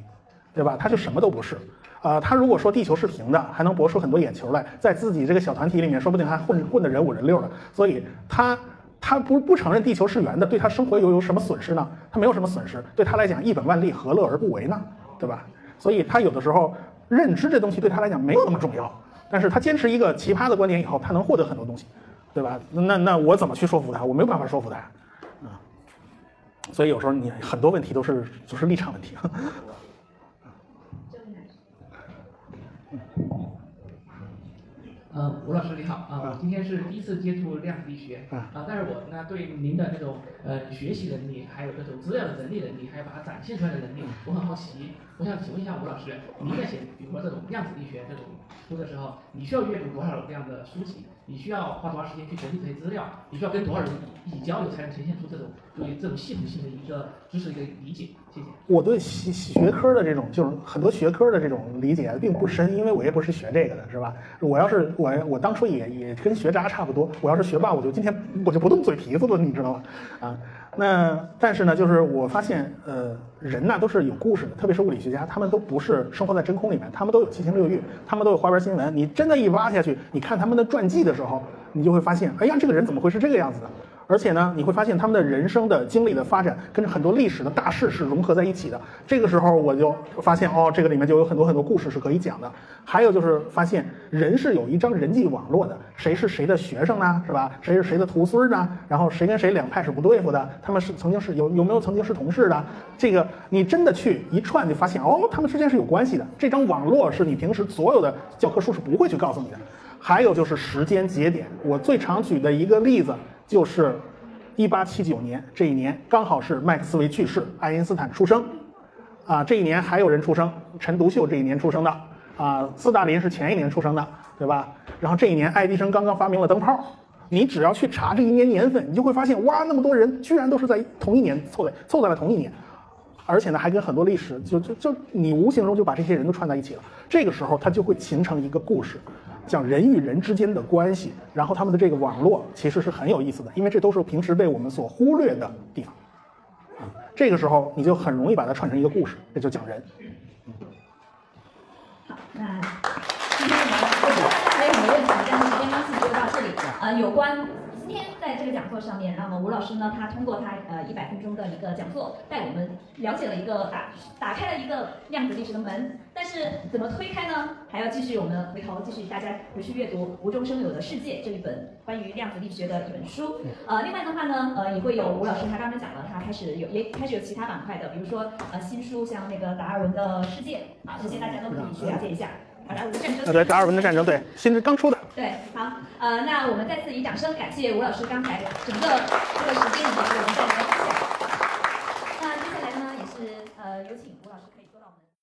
S1: 对吧？他就什么都不是。啊，他如果说地球是平的，还能博出很多眼球来，在自己这个小团体里面，说不定还混混的人五人六的。所以他他不不承认地球是圆的，对他生活又有什么损失呢？他没有什么损失，对他来讲一本万利，何乐而不为呢？对吧？所以他有的时候认知这东西对他来讲没有那么重要，但是他坚持一个奇葩的观点以后，他能获得很多东西，对吧？那那我怎么去说服他？我没有办法说服他，啊，所以有时候你很多问题都是就是立场问题。
S10: 呃，吴老师你好啊，我今天是第一次接触量子力学啊，但是我呢对您的这种呃学习能力，还有这种资料的整理能力，还有把它展现出来的能力，我很好奇。我想请问一下吴老师，您在写比如说这种量子力学这种书的时候，你需要阅读多少这样的书籍？你需要花多长时间去整理这些资料？你需要跟多少人一起交流，才能呈现出这种对这种系统性的一个知识的一个理解？
S1: 我对学学科的这种，就是很多学科的这种理解并不深，因为我也不是学这个的，是吧？我要是我我当初也也跟学渣差不多，我要是学霸，我就今天我就不动嘴皮子了，你知道吗？啊。那但是呢，就是我发现，呃，人呐都是有故事的，特别是物理学家，他们都不是生活在真空里面，他们都有七情六欲，他们都有花边新闻。你真的一挖下去，你看他们的传记的时候，你就会发现，哎呀，这个人怎么会是这个样子的？而且呢，你会发现他们的人生的经历的发展跟很多历史的大事是融合在一起的。这个时候我就发现，哦，这个里面就有很多很多故事是可以讲的。还有就是发现人是有一张人际网络的，谁是谁的学生呢？是吧？谁是谁的徒孙呢？然后谁跟谁两派是不对付的？他们是曾经是有有没有曾经是同事的？这个你真的去一串就发现，哦，他们之间是有关系的。这张网络是你平时所有的教科书是不会去告诉你的。还有就是时间节点，我最常举的一个例子。就是，一八七九年这一年刚好是麦克斯韦去世，爱因斯坦出生，啊，这一年还有人出生，陈独秀这一年出生的，啊，斯大林是前一年出生的，对吧？然后这一年爱迪生刚刚发明了灯泡，你只要去查这一年年份，你就会发现，哇，那么多人居然都是在同一年凑在凑在了同一年，而且呢还跟很多历史就就就你无形中就把这些人都串在一起了，这个时候它就会形成一个故事。讲人与人之间的关系，然后他们的这个网络其实是很有意思的，因为这都是平时被我们所忽略的地方，啊，这个时候你就很容易把它串成一个故事，这就讲人。
S2: 好，那今天我们如果大家还有什么问题，但是时间关系就到这里。呃，有关。今天在这个讲座上面，那么吴老师呢，他通过他呃一百分钟的一个讲座，带我们了解了一个打打开了一个量子力学的门。但是怎么推开呢？还要继续我们回头继续大家回去阅读《无中生有的世界》这一本关于量子力学的一本书。呃，另外的话呢，呃也会有吴老师他刚刚讲了，他开始有也开始有其他板块的，比如说呃新书像那个达尔文的世界啊，这些大家都可以去了解一下。达尔文的战争。
S1: 对，达尔文的战争，对，新刚出的。
S2: 对，好，呃，那我们再次以掌声感谢吴老师刚才整个这个时间以及我们带来的分享。那接下来呢，也是呃有请吴老师。